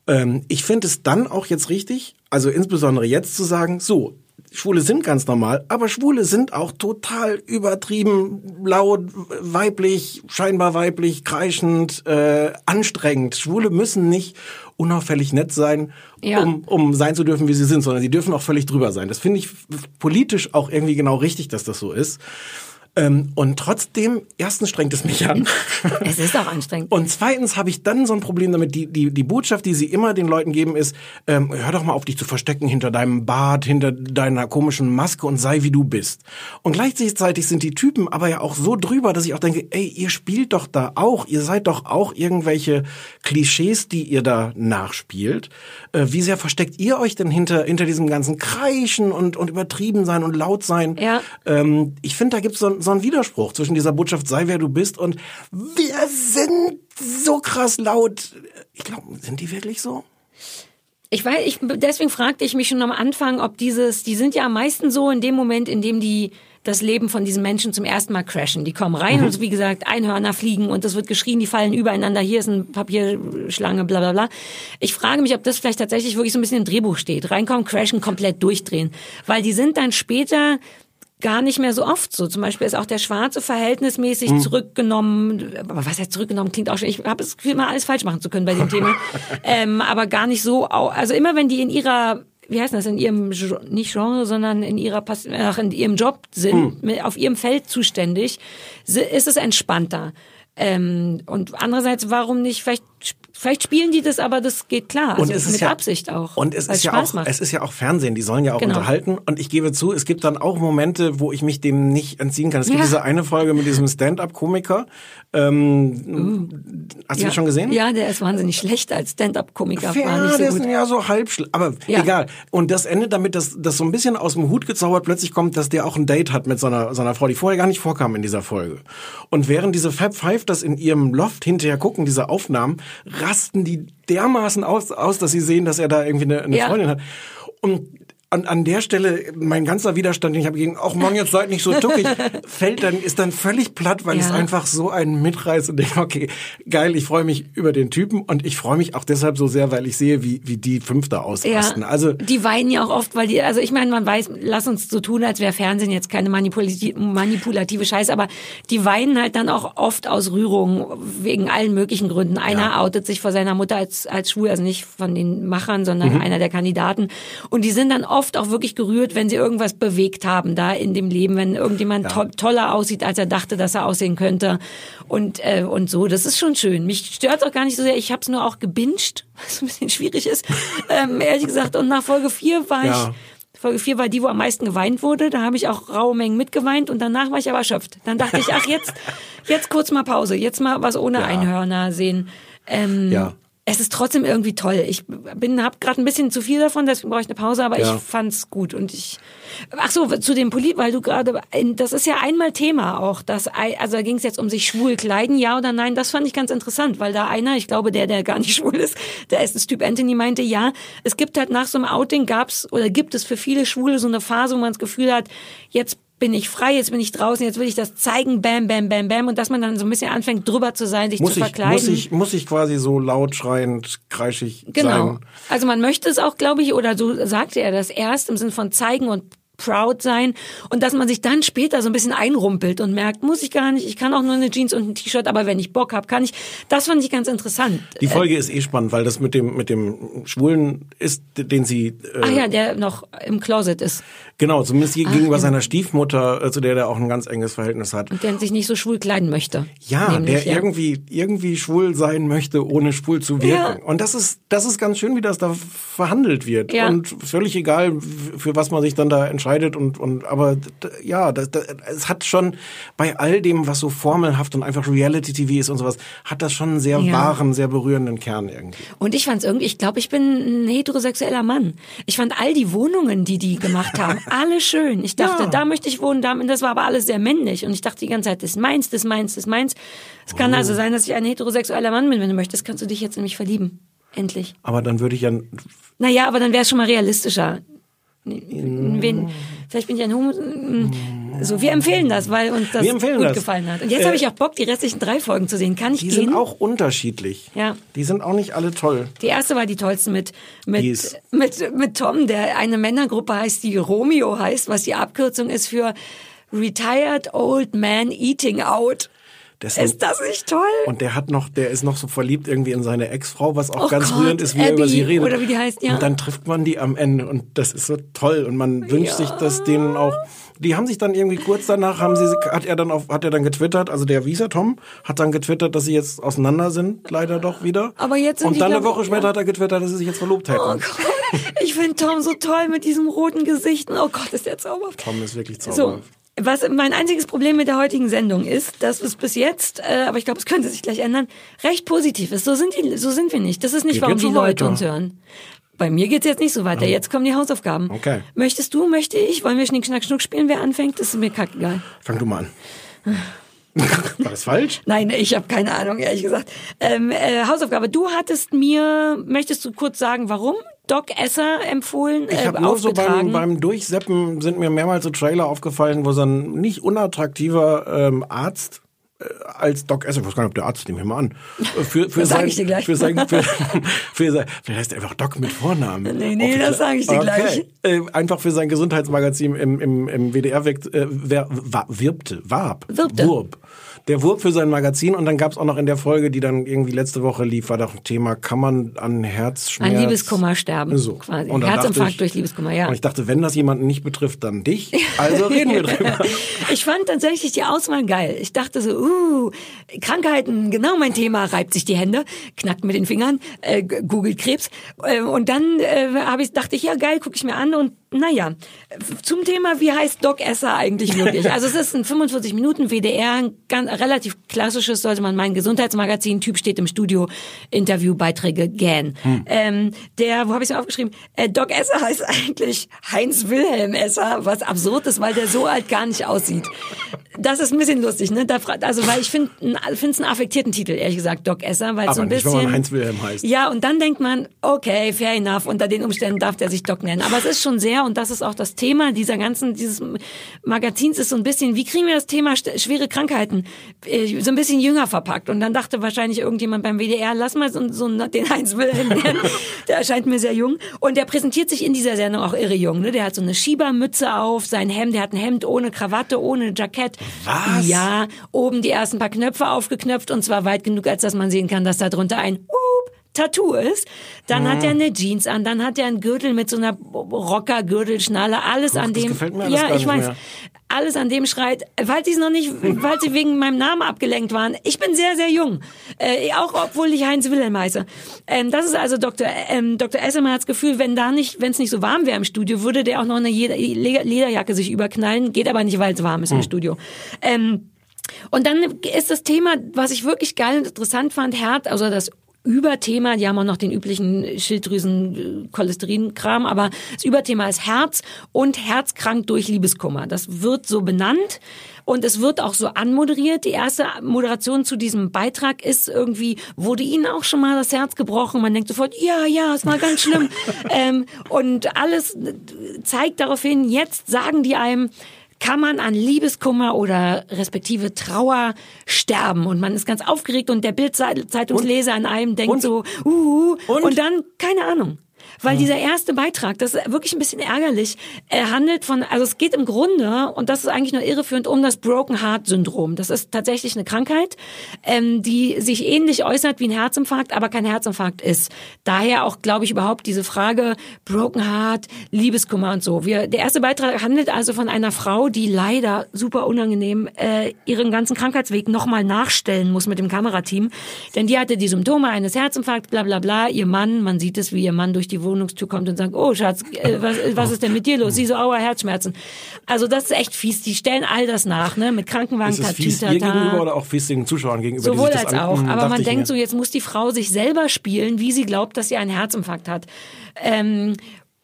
Speaker 1: Ähm, ich finde es dann auch jetzt richtig, also insbesondere jetzt zu sagen, so, Schwule sind ganz normal, aber Schwule sind auch total übertrieben, laut, weiblich, scheinbar weiblich, kreischend, äh, anstrengend. Schwule müssen nicht unauffällig nett sein,
Speaker 2: Ja.
Speaker 1: um, um sein zu dürfen, wie sie sind, sondern sie dürfen auch völlig drüber sein. Das finde ich politisch auch irgendwie genau richtig, dass das so ist. Ähm, und trotzdem, erstens strengt es mich an.
Speaker 2: Es ist auch anstrengend.
Speaker 1: Und zweitens habe ich dann so ein Problem damit, die, die, die Botschaft, die sie immer den Leuten geben, ist, ähm, hör doch mal auf, dich zu verstecken hinter deinem Bart, hinter deiner komischen Maske und sei wie du bist. Und gleichzeitig sind die Typen aber ja auch so drüber, dass ich auch denke, ey, ihr spielt doch da auch, ihr seid doch auch irgendwelche Klischees, die ihr da nachspielt. Äh, wie sehr versteckt ihr euch denn hinter, hinter diesem ganzen Kreischen und, und übertrieben sein und laut sein?
Speaker 2: Ja.
Speaker 1: Ähm, ich finde, da gibt so so einen Widerspruch zwischen dieser Botschaft, sei wer du bist und wir sind so krass laut. Ich glaube, sind die wirklich so?
Speaker 2: Ich weiß, ich, deswegen fragte ich mich schon am Anfang, ob dieses, die sind ja am meisten so in dem Moment, in dem die das Leben von diesen Menschen zum ersten Mal crashen. Die kommen rein
Speaker 7: Mhm.
Speaker 2: und wie gesagt, Einhörner fliegen und es wird geschrien, die fallen übereinander, hier ist ein Papierschlange, bla bla bla. Ich frage mich, ob das vielleicht tatsächlich wirklich so ein bisschen im Drehbuch steht. Reinkommen, crashen, komplett durchdrehen. Weil die sind dann später gar nicht mehr so oft so. Zum Beispiel ist auch der Schwarze verhältnismäßig
Speaker 7: Hm.
Speaker 2: zurückgenommen. Aber was heißt zurückgenommen? Klingt auch schon. Ich habe es immer alles falsch machen zu können bei dem Thema. ähm, aber gar nicht so. Also immer wenn die in ihrer wie heißt das, in ihrem, nicht Genre, sondern in ihrer, Pass- ach, in ihrem Job sind, mit- auf ihrem Feld zuständig, ist es entspannter. Ähm, und andererseits, warum nicht, vielleicht, vielleicht spielen die das, aber das geht klar. Also mit
Speaker 1: ja,
Speaker 2: Absicht auch.
Speaker 1: Und es ist ja
Speaker 2: Spaß
Speaker 1: auch,
Speaker 2: macht.
Speaker 1: es ist ja auch Fernsehen, die sollen ja auch
Speaker 2: Genau.
Speaker 1: unterhalten. Und ich gebe zu, es gibt dann auch Momente, wo ich mich dem nicht entziehen kann. Es gibt
Speaker 2: Ja.
Speaker 1: diese eine Folge mit diesem Stand-up-Komiker. Ähm, Hast du
Speaker 2: ja.
Speaker 1: schon gesehen?
Speaker 2: Ja, der ist wahnsinnig schlecht als Stand-up-Komiker.
Speaker 1: Ja,
Speaker 2: so
Speaker 1: der
Speaker 2: gut.
Speaker 1: ist ja so halb. Aber
Speaker 2: Ja.
Speaker 1: egal. Und das endet damit, dass das so ein bisschen aus dem Hut gezaubert plötzlich kommt, dass der auch ein Date hat mit seiner, seiner Frau, die vorher gar nicht vorkam in dieser Folge. Und während diese Fab Five das in ihrem Loft hinterher gucken, diese Aufnahmen, rasten die dermaßen aus, aus dass sie sehen, dass er da irgendwie eine, eine
Speaker 2: Ja.
Speaker 1: Freundin hat. Und an, an der Stelle, mein ganzer Widerstand, den ich habe gegen, ach Mann, jetzt seid nicht so tuckig, fällt dann, ist dann völlig platt, weil
Speaker 2: Ja.
Speaker 1: es einfach so einen mitreißt und denke, okay, geil, ich freue mich über den Typen und ich freue mich auch deshalb so sehr, weil ich sehe, wie, wie die fünf da ausrasten.
Speaker 2: Ja,
Speaker 1: Also,
Speaker 2: die weinen ja auch oft, weil die, also ich meine, man weiß, lass uns so tun, als wäre Fernsehen jetzt keine manipulative, manipulative Scheiße, aber die weinen halt dann auch oft aus Rührung wegen allen möglichen Gründen. Einer outet sich vor seiner Mutter als, als schwul, also nicht von den Machern, sondern
Speaker 7: Mhm.
Speaker 2: einer der Kandidaten. Und die sind dann oft auch wirklich gerührt, wenn sie irgendwas bewegt haben da in dem Leben, wenn irgendjemand
Speaker 7: Ja.
Speaker 2: to toller aussieht, als er dachte, dass er aussehen könnte. Und, äh, und so, das ist schon schön. Mich stört auch gar nicht so sehr. Ich habe es nur auch gebinged, was ein bisschen schwierig ist, ähm, ehrlich gesagt. Und nach Folge 4 war
Speaker 7: Ja.
Speaker 2: ich Folge 4 war die, wo am meisten geweint wurde. Da habe ich auch raue Mengen mitgeweint und danach war ich aber erschöpft. Dann dachte ich, ach, jetzt, jetzt kurz mal Pause, jetzt mal was ohne Einhörner sehen. Ähm,
Speaker 1: Ja.
Speaker 2: Es ist trotzdem irgendwie toll. Ich bin, habe gerade ein bisschen zu viel davon, deswegen brauche ich eine Pause, aber
Speaker 1: Ja.
Speaker 2: ich fand's gut und ich. Ach so, zu dem Polit, weil du gerade, das ist ja einmal Thema auch, dass also da ging es jetzt um sich schwul kleiden, ja oder nein. Das fand ich ganz interessant, weil da einer, ich glaube der, der gar nicht schwul ist, der Essens-Typ Anthony meinte, ja, es gibt halt nach so einem Outing gab's oder gibt es für viele Schwule so eine Phase, wo man das Gefühl hat, jetzt bin ich frei, jetzt bin ich draußen, jetzt will ich das zeigen, bam, bam, bam, bam, und dass man dann so ein bisschen anfängt, drüber zu sein, sich
Speaker 1: muss
Speaker 2: zu
Speaker 1: ich,
Speaker 2: verkleiden.
Speaker 1: muss ich, muss ich quasi so laut schreiend, kreischig
Speaker 2: Genau.
Speaker 1: sein?
Speaker 2: Also man möchte es auch, glaube ich, oder so sagte er das erst im Sinn von zeigen und proud sein und dass man sich dann später so ein bisschen einrumpelt und merkt, muss ich gar nicht, ich kann auch nur eine Jeans und ein T-Shirt, aber wenn ich Bock habe, kann ich. Das fand ich ganz interessant.
Speaker 1: Die Folge ist eh spannend, weil das mit dem, mit dem Schwulen ist, den sie, äh,
Speaker 2: Ach ja, der noch im Closet ist
Speaker 1: genau, zumindest
Speaker 2: Ach,
Speaker 1: gegenüber
Speaker 2: ja.
Speaker 1: seiner Stiefmutter, zu der der auch ein ganz enges Verhältnis hat.
Speaker 2: und der sich nicht so schwul kleiden möchte.
Speaker 1: Ja,
Speaker 2: Nämlich,
Speaker 1: der irgendwie irgendwie schwul sein möchte, ohne schwul zu wirken.
Speaker 2: Ja.
Speaker 1: Und das ist das ist ganz schön, wie das da verhandelt wird.
Speaker 2: Ja.
Speaker 1: Und völlig egal, für was man sich dann da entscheidet. Und und aber ja, das, das, es hat schon bei all dem, was so formelhaft und einfach Reality-TV ist und sowas, hat das schon einen sehr
Speaker 2: Ja.
Speaker 1: wahren, sehr berührenden Kern irgendwie.
Speaker 2: Und ich fand's irgendwie, ich glaube, ich bin ein heterosexueller Mann. Ich fand all die Wohnungen, die die gemacht haben, alle schön. Ich dachte,
Speaker 1: Ja.
Speaker 2: da möchte ich wohnen, da, das war aber alles sehr männlich. Und ich dachte die ganze Zeit, das ist meins, das ist meins, das ist meins. Es kann
Speaker 1: Oh.
Speaker 2: also sein, dass ich ein heterosexueller Mann bin. Wenn du möchtest, kannst du dich jetzt in mich verlieben. Endlich.
Speaker 1: Aber dann würde ich ja
Speaker 2: Naja, aber dann wäre es schon mal realistischer. Wen, vielleicht bin ich ein Homo. So, wir empfehlen das, weil uns das gut
Speaker 1: das.
Speaker 2: gefallen hat. Und jetzt
Speaker 1: Äh,
Speaker 2: habe ich auch Bock, die restlichen drei Folgen zu sehen. Kann ich
Speaker 1: Die
Speaker 2: gehen?
Speaker 1: sind auch unterschiedlich.
Speaker 2: Ja.
Speaker 1: Die sind auch nicht alle toll.
Speaker 2: Die erste war die tollste mit,
Speaker 1: Die
Speaker 2: mit, mit, mit Tom, der eine Männergruppe heißt, die Romeo heißt, was die Abkürzung ist für Retired Old Man Eating Out.
Speaker 1: Das
Speaker 2: Ist das nicht toll?
Speaker 1: Und der hat noch, der ist noch so verliebt irgendwie in seine Ex-Frau, was auch
Speaker 2: Oh
Speaker 1: ganz
Speaker 2: Gott,
Speaker 1: rührend ist, wie er
Speaker 2: Abby,
Speaker 1: über sie redet.
Speaker 2: oder wie die heißt, ja.
Speaker 1: Und dann trifft man die am Ende und das ist so toll und man wünscht sich, dass denen auch, die haben sich dann irgendwie kurz danach haben sie, hat er dann auf, hat er dann getwittert, also der Wieser Tom hat dann getwittert, dass sie jetzt auseinander sind, leider doch wieder.
Speaker 2: Aber jetzt sind
Speaker 1: und dann eine Woche später hat er getwittert, dass sie sich jetzt verlobt hätten.
Speaker 2: Oh Gott, ich finde Tom so toll mit diesem roten Gesicht. Oh Gott, ist der zauberhaft.
Speaker 1: Tom ist wirklich
Speaker 2: So,
Speaker 1: zauberhaft.
Speaker 2: was mein einziges Problem mit der heutigen Sendung ist, dass es bis jetzt, äh, aber ich glaube, es könnte sich gleich ändern, recht positiv ist. So sind, die, so sind wir nicht. Das ist nicht,
Speaker 1: Geht
Speaker 2: warum die
Speaker 1: so
Speaker 2: Leute
Speaker 1: weiter.
Speaker 2: uns hören. Bei mir geht's jetzt nicht so weiter. Jetzt kommen die Hausaufgaben.
Speaker 1: Okay.
Speaker 2: Möchtest du, möchte ich? Wollen wir Schnick, Schnack, Schnuck spielen? Wer anfängt? Das ist mir kackegal.
Speaker 1: Fang du mal an. War das falsch?
Speaker 2: Nein, ich habe keine Ahnung, ehrlich gesagt. Ähm, äh, Hausaufgabe. Du hattest mir, möchtest du kurz sagen, warum? Doc Esser empfohlen,
Speaker 1: Ich
Speaker 2: äh,
Speaker 1: habe nur so beim, beim Durchseppen sind mir mehrmals so Trailer aufgefallen, wo so ein nicht unattraktiver ähm, Arzt als Doc Esser, ich weiß gar nicht, ob der Arzt, nehmen wir mal an, äh, für, für
Speaker 2: Das sag
Speaker 1: sein,
Speaker 2: ich dir gleich.
Speaker 1: für sein, für, für sein, vielleicht heißt er einfach Doc mit Vornamen.
Speaker 2: Nee, nee, das sag ich dir gleich.
Speaker 1: Äh, einfach für sein Gesundheitsmagazin im, im, im WDR wirkt, äh, wer, wirbte, warb,
Speaker 2: Wirbte.
Speaker 1: wurb. Der Wurb für sein Magazin und dann gab's auch noch in der Folge, die dann irgendwie letzte Woche lief, war doch ein Thema, kann man an Herzschmerz...
Speaker 2: An Liebeskummer sterben,
Speaker 1: So.
Speaker 2: quasi.
Speaker 1: Und
Speaker 2: Herzinfarkt
Speaker 1: ich-
Speaker 2: durch Liebeskummer, ja.
Speaker 1: Und ich dachte, wenn das jemanden nicht betrifft, dann dich. Also reden wir drüber.
Speaker 2: Ich fand tatsächlich die Auswahl geil. Ich dachte so, uh, Krankheiten, genau mein Thema, reibt sich die Hände, knackt mit den Fingern, äh, googelt Krebs. Äh, und dann äh, hab ich, dachte ich, ja geil, gucke ich mir an und naja, zum Thema, wie heißt Doc Esser eigentlich wirklich? Also es ist ein 45 Minuten WDR, ein ganz, relativ klassisches, sollte man meinen, Gesundheitsmagazin, Typ steht im Studio, Interviewbeiträge, gähn.
Speaker 1: Hm.
Speaker 2: Ähm, der, wo habe ich es aufgeschrieben? Äh, Doc Esser heißt eigentlich Heinz Wilhelm Esser, was absurd ist, weil der so alt gar nicht aussieht. Das ist ein bisschen lustig, ne? Da, also weil ich finde es einen affektierten Titel, ehrlich gesagt, Doc Esser, weil es so ein
Speaker 1: nicht,
Speaker 2: bisschen
Speaker 1: wenn man Heinz Wilhelm heißt.
Speaker 2: ja, und dann denkt man, okay, fair enough, unter den Umständen darf der sich Doc nennen. Aber es ist schon sehr, und das ist auch das Thema dieser ganzen, dieses Magazins ist so ein bisschen, wie kriegen wir das Thema schwere Krankheiten äh, so ein bisschen jünger verpackt? Und dann dachte wahrscheinlich irgendjemand beim WDR, lass mal so, so den Heinz Wilhelm nennen, der erscheint mir sehr jung. Und der präsentiert sich in dieser Sendung auch irre jung. Ne? Der hat so eine Schiebermütze auf, sein Hemd, der hat ein Hemd ohne Krawatte, ohne Jackett.
Speaker 1: Was?
Speaker 2: Ja, oben die ersten paar Knöpfe aufgeknöpft und zwar weit genug, als dass man sehen kann, dass da drunter ein Hup Tattoo ist. Dann hat er eine Jeans an, dann hat er einen Gürtel mit so einer Rocker-Gürtelschnalle, alles an
Speaker 1: das
Speaker 2: dem.
Speaker 1: gefällt mir alles
Speaker 2: ja, ich weiß.
Speaker 1: mehr.
Speaker 2: Alles an dem schreit, weil sie es noch nicht, weil sie wegen meinem Namen abgelenkt waren. Ich bin sehr, sehr jung. Äh, auch obwohl ich Heinz Wilhelm heiße. Ähm, das ist also Dr. Ähm, Dr. Esselmann hat das Gefühl, wenn da nicht, wenn es nicht so warm wäre im Studio, würde der auch noch eine Lederjacke sich überknallen. Geht aber nicht, weil es warm ist im Studio. Ähm, und dann ist das Thema, was ich wirklich geil und interessant fand, Herz, also das Überthema, die haben auch noch den üblichen Schilddrüsen, Cholesterinkram, aber das Überthema ist Herz und herzkrank durch Liebeskummer. Das wird so benannt und es wird auch so anmoderiert. Die erste Moderation zu diesem Beitrag ist irgendwie, wurde Ihnen auch schon mal das Herz gebrochen? Man denkt sofort, ja, ja, es war ganz schlimm. ähm, und alles zeigt darauf hin, jetzt sagen die einem, kann man an Liebeskummer oder respektive Trauer sterben und man ist ganz aufgeregt und der Bildzeitungsleser an einem denkt
Speaker 1: Und?
Speaker 2: so, uh,
Speaker 1: Und?
Speaker 2: und dann keine Ahnung. Weil dieser erste Beitrag, das ist wirklich ein bisschen ärgerlich, er handelt von, also es geht im Grunde, und das ist eigentlich nur irreführend, um das Broken Heart Syndrom. Das ist tatsächlich eine Krankheit, ähm, die sich ähnlich äußert wie ein Herzinfarkt, aber kein Herzinfarkt ist. Daher auch, glaube ich, überhaupt diese Frage Broken Heart, Liebeskummer und so. Wir, der erste Beitrag handelt also von einer Frau, die leider super unangenehm äh, ihren ganzen Krankheitsweg nochmal nachstellen muss mit dem Kamerateam. Denn die hatte die Symptome eines Herzinfarkts, bla bla bla. Ihr Mann, man sieht es, wie ihr Mann durch die Wohnungstür kommt und sagt, oh Schatz, äh, was, was ist denn mit dir los? Sie so, aua, Herzschmerzen. Also das ist echt fies. Die stellen all das nach, ne? Mit Krankenwagen,
Speaker 1: Ist es fies ihr gegenüber oder auch fies den Zuschauern gegenüber? die
Speaker 2: Sowohl
Speaker 1: sich das
Speaker 2: als auch. Aber man denkt so, jetzt muss die Frau sich selber spielen, wie sie glaubt, dass sie einen Herzinfarkt hat. Ähm,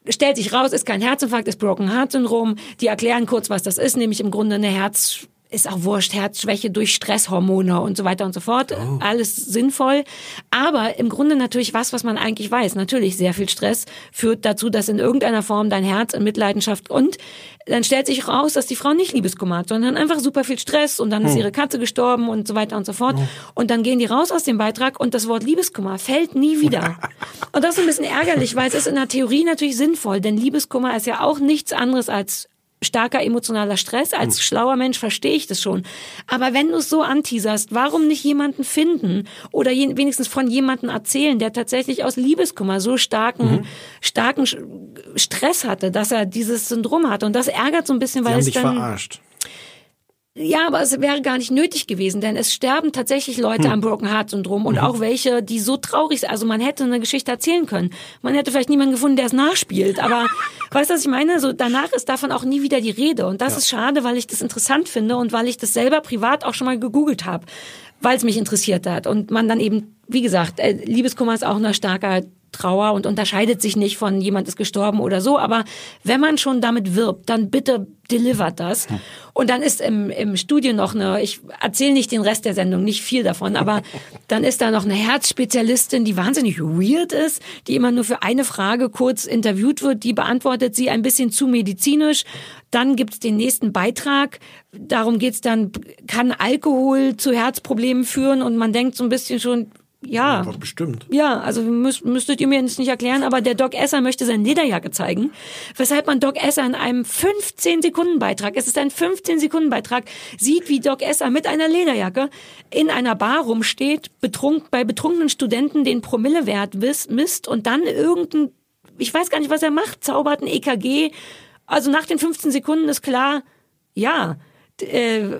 Speaker 2: stellt sich raus, ist kein Herzinfarkt, ist Broken Heart Syndrom. Die erklären kurz, was das ist, nämlich im Grunde eine Herz ist auch wurscht, Herzschwäche durch Stresshormone und so weiter und so fort. Alles sinnvoll. Aber im Grunde natürlich was, was man eigentlich weiß. Natürlich, sehr viel Stress führt dazu, dass in irgendeiner Form dein Herz in Mitleidenschaft und dann stellt sich raus, dass die Frau nicht Liebeskummer hat, sondern einfach super viel Stress und dann ist
Speaker 7: Hm.
Speaker 2: ihre Katze gestorben und so weiter und so fort. Und dann gehen die raus aus dem Beitrag und das Wort Liebeskummer fällt nie wieder. Und das ist ein bisschen ärgerlich, weil es ist in der Theorie natürlich sinnvoll, denn Liebeskummer ist ja auch nichts anderes als starker emotionaler Stress. Als
Speaker 7: Hm.
Speaker 2: schlauer Mensch verstehe ich das schon. Aber wenn du es so anteaserst, warum nicht jemanden finden oder je, wenigstens von jemandem erzählen, der tatsächlich aus Liebeskummer so starken,
Speaker 1: Mhm.
Speaker 2: starken Stress hatte, dass er dieses Syndrom hatte. Und das ärgert so ein bisschen,
Speaker 1: Sie
Speaker 2: weil es dann
Speaker 1: verarscht.
Speaker 2: Ja, aber es wäre gar nicht nötig gewesen, denn es sterben tatsächlich Leute
Speaker 1: Hm.
Speaker 2: am Broken Heart Syndrom und
Speaker 1: Mhm.
Speaker 2: auch welche, die so traurig sind. Also man hätte eine Geschichte erzählen können. Man hätte vielleicht niemanden gefunden, der es nachspielt. Aber weißt du, was ich meine? So danach ist davon auch nie wieder die Rede. Und das
Speaker 7: Ja.
Speaker 2: ist schade, weil ich das interessant finde und weil ich das selber privat auch schon mal gegoogelt habe, weil es mich interessiert hat. Und man dann eben, wie gesagt, äh, Liebeskummer ist auch eine starke Trauer und unterscheidet sich nicht von jemand ist gestorben oder so. Aber wenn man schon damit wirbt, dann bitte delivert das. Und dann ist im, im Studio noch eine, ich erzähle nicht den Rest der Sendung, nicht viel davon, aber dann ist da noch eine Herzspezialistin, die wahnsinnig weird ist, die immer nur für eine Frage kurz interviewt wird, die beantwortet sie ein bisschen zu medizinisch. Dann gibt's den nächsten Beitrag. Darum geht's dann, kann Alkohol zu Herzproblemen führen? Und man denkt so ein bisschen schon, ja.
Speaker 1: Bestimmt.
Speaker 2: Ja, also müsst, müsstet ihr mir jetzt nicht erklären, aber der Doc Esser möchte seine Lederjacke zeigen, weshalb man Doc Esser in einem 15-Sekunden-Beitrag, es ist ein 15-Sekunden-Beitrag, sieht, wie Doc Esser mit einer Lederjacke in einer Bar rumsteht, betrunk, bei betrunkenen Studenten den Promillewert misst und dann irgendein, ich weiß gar nicht, was er macht, zaubert ein EKG. Also nach den 15 Sekunden ist klar, ja,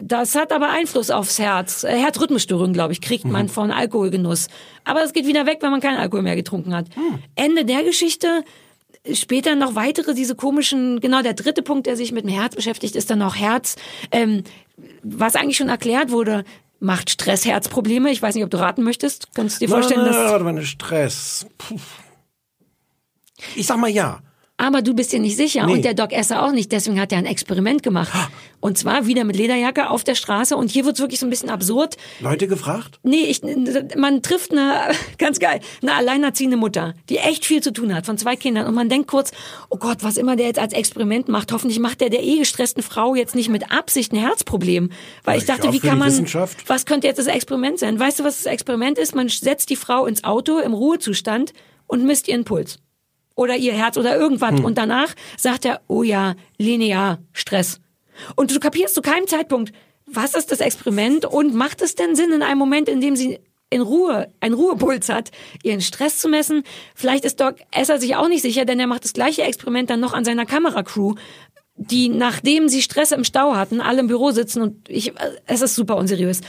Speaker 2: das hat aber Einfluss aufs Herz. Äh, Herzrhythmusstörungen, glaube ich, kriegt man von Alkoholgenuss. Aber es geht wieder weg, wenn man keinen Alkohol mehr getrunken hat. Ende der Geschichte. Später noch weitere, diese komischen, genau der dritte Punkt, der sich mit dem Herz beschäftigt, ist dann noch Herz. Ähm, was eigentlich schon erklärt wurde, macht Stress Herzprobleme. Ich weiß nicht, ob du raten möchtest. Kannst du dir vorstellen,
Speaker 1: na, na,
Speaker 2: dass...
Speaker 1: warte mal, Stress. Puh. Ich sag mal ja.
Speaker 2: Aber du bist dir nicht sicher
Speaker 1: Nee.
Speaker 2: und der Doc Esser auch nicht. Deswegen hat er ein Experiment gemacht. Und zwar wieder mit Lederjacke auf der Straße. Und hier wird's wirklich so ein bisschen absurd.
Speaker 1: Leute gefragt?
Speaker 2: Nee, ich, man trifft eine, ganz geil, eine alleinerziehende Mutter, die echt viel zu tun hat, von zwei Kindern. Und man denkt kurz, oh Gott, was immer der jetzt als Experiment macht, hoffentlich macht der der eh gestressten Frau jetzt nicht mit Absicht ein Herzproblem. Weil ich
Speaker 1: Ja,
Speaker 2: dachte, wie kann man,
Speaker 1: Wissenschaft.
Speaker 2: was könnte jetzt das Experiment sein? Weißt du, was das Experiment ist? Man setzt die Frau ins Auto im Ruhezustand und misst ihren Puls. Oder ihr Herz oder irgendwas.
Speaker 7: Hm.
Speaker 2: Und danach sagt er, oh ja, linear, Stress. Und du kapierst zu keinem Zeitpunkt, was ist das Experiment und macht es denn Sinn in einem Moment, in dem sie in Ruhe, einen Ruhepuls hat, ihren Stress zu messen? Vielleicht ist Doc Esser sich auch nicht sicher, denn er macht das gleiche Experiment dann noch an seiner Kameracrew, die, nachdem sie Stress im Stau hatten, alle im Büro sitzen und ich, es ist super unseriös.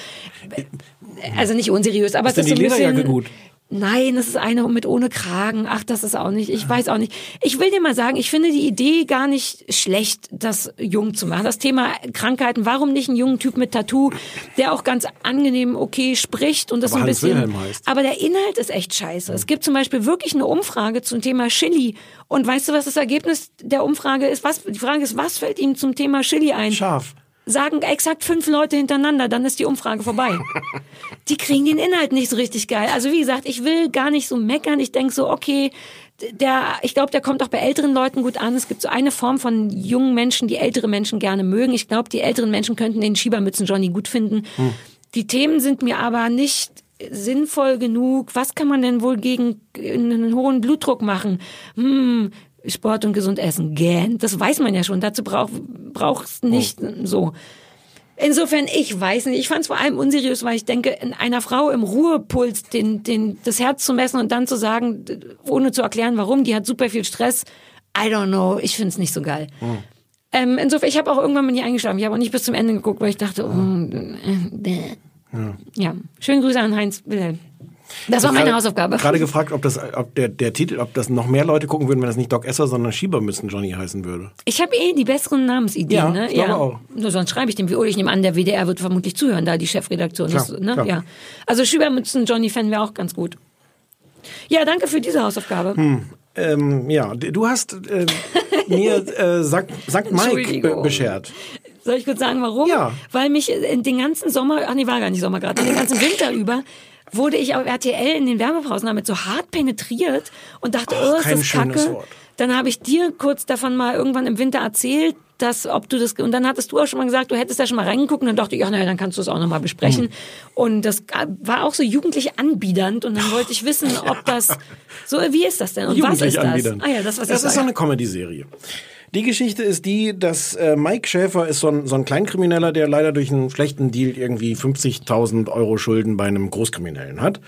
Speaker 2: Also nicht unseriös, aber
Speaker 1: Ist
Speaker 2: es ist so ein bisschen...
Speaker 1: Lederjacke gut?
Speaker 2: Nein, das ist eine mit ohne Kragen. Ach, das ist auch nicht. Ich weiß auch nicht. Ich will dir mal sagen, ich finde die Idee gar nicht schlecht, das jung zu machen. Das Thema Krankheiten. Warum nicht einen jungen Typ mit Tattoo, der auch ganz angenehm okay spricht und das
Speaker 1: Aber
Speaker 2: ein bisschen. Aber der Inhalt ist echt scheiße. Es gibt zum Beispiel wirklich eine Umfrage zum Thema Chili. Und weißt du, was das Ergebnis der Umfrage ist? Was, die Frage ist, was fällt ihm zum Thema Chili ein?
Speaker 1: Scharf.
Speaker 2: Sagen exakt fünf Leute hintereinander, dann ist die Umfrage vorbei. die kriegen den Inhalt nicht so richtig geil. Also wie gesagt, ich will gar nicht so meckern. Ich denk so, okay, der, ich glaube, der kommt auch bei älteren Leuten gut an. Es gibt so eine Form von jungen Menschen, die ältere Menschen gerne mögen. Ich glaube, die älteren Menschen könnten den Schiebermützen Johnny gut finden. Die Themen sind mir aber nicht sinnvoll genug. Was kann man denn wohl gegen einen hohen Blutdruck machen? Hm, Sport und gesund essen. Gähn. Das weiß man ja schon. Dazu braucht brauchst nicht so. Insofern, ich weiß nicht. Ich fand es vor allem unseriös, weil ich denke, in einer Frau im Ruhepuls den, den, das Herz zu messen und dann zu sagen, ohne zu erklären, warum, die hat super viel Stress. I don't know. Ich finde es nicht so geil. Ähm, insofern, ich habe auch irgendwann mal nie eingeschlafen. Ich habe auch nicht bis zum Ende geguckt, weil ich dachte, oh, äh, bäh.
Speaker 1: Ja.
Speaker 2: ja. Schönen Grüße an Heinz Wilhelm. Das war meine
Speaker 1: gerade,
Speaker 2: Hausaufgabe.
Speaker 1: Gerade gefragt, ob das, ob der, der Titel, ob das noch mehr Leute gucken würden, wenn das nicht Doc Esser, sondern Schiebermützen Johnny heißen würde.
Speaker 2: Ich habe eh die besseren Namensideen,
Speaker 1: Ja,
Speaker 2: ne?
Speaker 1: ich glaube auch.
Speaker 2: Nur sonst schreibe ich dem, oder ich nehme an, der WDR wird vermutlich zuhören, da die Chefredaktion
Speaker 1: Klar,
Speaker 2: ist, ne?
Speaker 1: klar.
Speaker 2: Ja. Also Schübermützen Johnny fänden wir auch ganz gut. Ja, danke für diese Hausaufgabe.
Speaker 1: Hm. Ähm, ja, du hast äh, mir äh, Sankt, Sankt Mike beschert.
Speaker 2: Soll ich kurz sagen, warum?
Speaker 1: Ja.
Speaker 2: Weil mich in den ganzen Sommer, ach nee, war gar nicht Sommer gerade, den ganzen Winter über wurde ich auf RTL in den Werbepausen damit so hart penetriert und dachte,
Speaker 1: Ach,
Speaker 2: oh, ist das kacke.
Speaker 1: Wort.
Speaker 2: Dann habe ich dir kurz davon mal irgendwann im Winter erzählt, dass ob du das und dann hattest du auch schon mal gesagt, du hättest da schon mal reingeguckt und dann dachte ich, ach naja, dann kannst du es auch noch mal besprechen.
Speaker 1: Hm.
Speaker 2: Und das war auch so jugendlich anbiedernd und dann wollte ich wissen, ob das so wie ist das denn und was ist das? Ah ja, das was
Speaker 1: das ist so eine Comedy-Serie. Die Geschichte ist die, dass äh, Mike Schäfer ist so ein, so ein Kleinkrimineller, der leider durch einen schlechten Deal irgendwie 50.000 Euro Schulden bei einem Großkriminellen hat.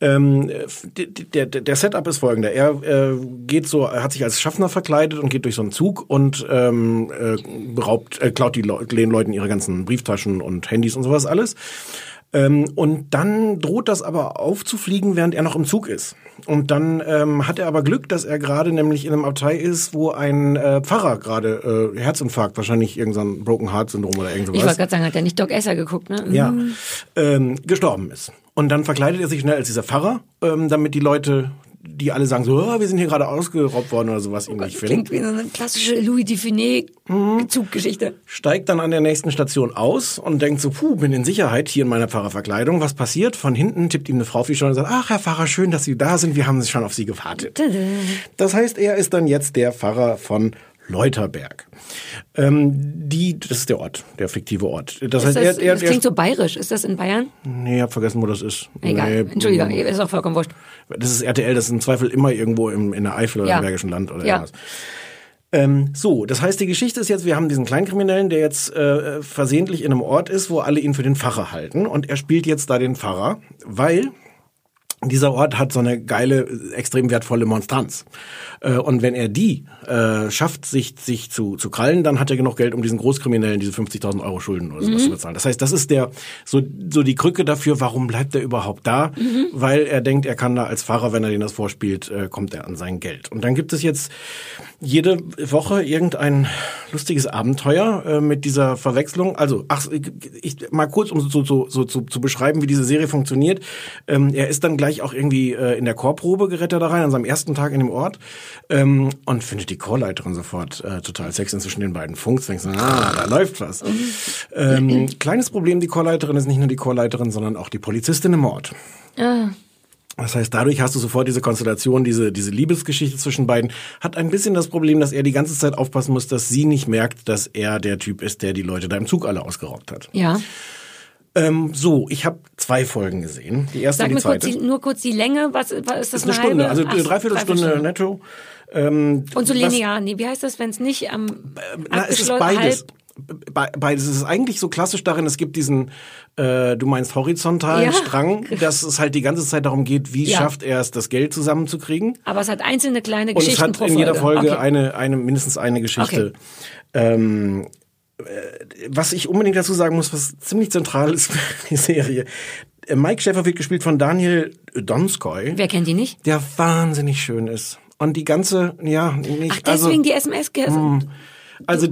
Speaker 1: Ähm, der, der, Setup ist folgender. Er äh, geht so, er hat sich als Schaffner verkleidet und geht durch so einen Zug und ähm, äh, beraubt, äh, klaut die Le Leuten ihre ganzen Brieftaschen und Handys und sowas alles. Ähm, und dann droht das aber aufzufliegen, während er noch im Zug ist. Und dann ähm, hat er aber Glück, dass er gerade nämlich in einem Abtei ist, wo ein äh, Pfarrer gerade äh, Herzinfarkt, wahrscheinlich irgendein Broken Heart Syndrom oder irgend sowas.
Speaker 2: Ich wollte gerade sagen, hat er nicht Doc Esser geguckt, ne?
Speaker 1: Ja,
Speaker 2: Mhm.
Speaker 1: ähm, gestorben ist. Und dann verkleidet er sich schnell als dieser Pfarrer, ähm, damit die Leute, die alle sagen so, oh, wir sind hier gerade ausgeraubt worden oder sowas, nicht finden.
Speaker 2: Klingt wie so eine klassische Louis Dufiné Zuggeschichte.
Speaker 1: Steigt dann an der nächsten Station aus und denkt so, puh, bin in Sicherheit hier in meiner Pfarrerverkleidung. Was passiert? Von hinten tippt ihm eine Frau auf die Schulter und sagt, ach, Herr Pfarrer, schön, dass Sie da sind. Wir haben schon auf Sie gewartet. Das heißt, er ist dann jetzt der Pfarrer von Leuterberg. Ähm, die, das ist der Ort, der fiktive Ort. Das heißt,
Speaker 2: das,
Speaker 1: er, er,
Speaker 2: das
Speaker 1: er
Speaker 2: klingt so bayerisch. Ist das in Bayern?
Speaker 1: Nee, ich hab vergessen, wo das ist.
Speaker 2: Egal.
Speaker 1: Nee,
Speaker 2: Entschuldigung,
Speaker 1: mm,
Speaker 2: ist auch vollkommen wurscht.
Speaker 1: Das ist RTL, das ist im Zweifel immer irgendwo im, in der Eifel oder
Speaker 2: Ja.
Speaker 1: im Bergischen Land oder
Speaker 2: Ja.
Speaker 1: irgendwas. Ähm, so, das heißt, die Geschichte ist jetzt, wir haben diesen Kleinkriminellen, der jetzt äh, versehentlich in einem Ort ist, wo alle ihn für den Pfarrer halten. Und er spielt jetzt da den Pfarrer, weil dieser Ort hat so eine geile, extrem wertvolle Monstranz. Äh, Und wenn er die äh, schafft, sich, sich zu, zu krallen, dann hat er genug Geld, um diesen Großkriminellen diese 50.000 Euro Schulden oder sowas
Speaker 2: Mhm.
Speaker 1: zu bezahlen. Das heißt, das ist der so, so die Krücke dafür, warum bleibt er überhaupt da?
Speaker 2: Mhm.
Speaker 1: Weil er denkt, er kann da als Fahrer, wenn er denen das vorspielt, äh, kommt er an sein Geld. Und dann gibt es jetzt jede Woche irgendein lustiges Abenteuer äh, mit dieser Verwechslung. Also, ach, ich, ich mal kurz, um so, so, so, so zu beschreiben, wie diese Serie funktioniert. Ähm, er ist dann gleich auch irgendwie äh, in der Chorprobe, gerät er da rein, an seinem ersten Tag in dem Ort ähm, und findet die Chorleiterin sofort äh, total sexy zwischen den beiden Funks. Denkst du, ah, da läuft was. Ähm, kleines Problem, die Chorleiterin ist nicht nur die Chorleiterin, sondern auch die Polizistin im Ort.
Speaker 2: Ah.
Speaker 1: Das heißt, dadurch hast du sofort diese Konstellation, diese, diese Liebesgeschichte zwischen beiden. Hat ein bisschen das Problem, dass er die ganze Zeit aufpassen muss, dass sie nicht merkt, dass er der Typ ist, der die Leute da im Zug alle ausgeraubt hat.
Speaker 2: Ja.
Speaker 1: Ähm, so, ich habe zwei Folgen gesehen. Die erste
Speaker 2: Sag
Speaker 1: und
Speaker 2: mir
Speaker 1: die
Speaker 2: kurz
Speaker 1: zweite.
Speaker 2: die, nur kurz die Länge. Was, was ist das?
Speaker 1: ist eine Stunde,
Speaker 2: halbe?
Speaker 1: also
Speaker 2: Ach,
Speaker 1: Dreiviertelstunde netto. Ähm,
Speaker 2: Und so
Speaker 1: was-
Speaker 2: linear. Nee, wie heißt das, wenn es nicht am
Speaker 1: Na, es ist beides. Beides. Es ist eigentlich so klassisch darin, es gibt diesen, äh, du meinst horizontalen
Speaker 2: Ja.
Speaker 1: Strang, dass es halt die ganze Zeit darum geht, wie
Speaker 2: Ja.
Speaker 1: schafft er es, das Geld zusammenzukriegen.
Speaker 2: Aber es hat einzelne kleine
Speaker 1: Und es
Speaker 2: Geschichten
Speaker 1: hat in jeder Folge
Speaker 2: Okay.
Speaker 1: eine, eine, mindestens eine Geschichte. Ähm, äh, was ich unbedingt dazu sagen muss, was ziemlich zentral ist für die Serie. Äh, Mike Schäfer wird gespielt von Daniel Donskoy,
Speaker 2: Wer kennt die nicht?
Speaker 1: der wahnsinnig schön ist. Und die ganze, ja, nicht,
Speaker 2: Ach, deswegen
Speaker 1: also,
Speaker 2: die SMS. -Ge-
Speaker 1: mh, also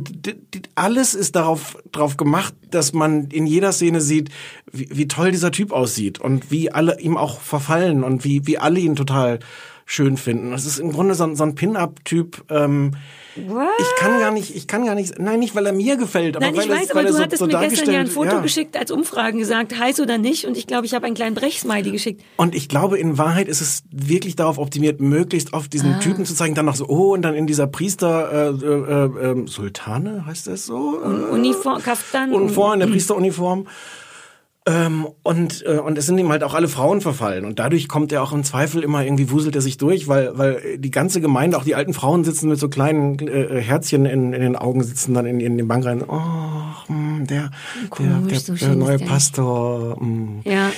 Speaker 1: alles ist darauf drauf gemacht, dass man in jeder Szene sieht, wie, wie toll dieser Typ aussieht und wie alle ihm auch verfallen und wie wie alle ihn total schön finden. Das ist im Grunde so ein, so ein Pin-up-Typ. Ähm,
Speaker 2: What?
Speaker 1: ich kann gar nicht, ich kann gar nicht, nein, nicht weil er mir gefällt, aber
Speaker 2: Nein,
Speaker 1: weil,
Speaker 2: ich
Speaker 1: es,
Speaker 2: weiß,
Speaker 1: weil
Speaker 2: aber
Speaker 1: er
Speaker 2: du
Speaker 1: so,
Speaker 2: hattest
Speaker 1: so
Speaker 2: mir gestern ja ein Foto
Speaker 1: ja.
Speaker 2: geschickt, als Umfragen gesagt, heiß oder nicht. Und ich glaube, ich habe einen kleinen Brechsmiley geschickt.
Speaker 1: Und ich glaube, in Wahrheit ist es wirklich darauf optimiert, möglichst oft diesen
Speaker 2: Ah.
Speaker 1: Typen zu zeigen, dann noch so, oh, und dann in dieser Priester, äh, äh, äh, Sultane, heißt das so? Äh,
Speaker 2: Uniform, Kaftan.
Speaker 1: und vor in der Priesteruniform. Ähm, und, äh, und es sind ihm halt auch alle Frauen verfallen. Und dadurch kommt er auch im Zweifel immer irgendwie wuselt er sich durch, weil, weil die ganze Gemeinde, auch die alten Frauen sitzen mit so kleinen äh, Herzchen in, in den Augen, sitzen dann in, in den Bank rein. Oh, mh, der,
Speaker 2: Komisch,
Speaker 1: der, der, der neue. Pastor. Mh.
Speaker 2: Ja.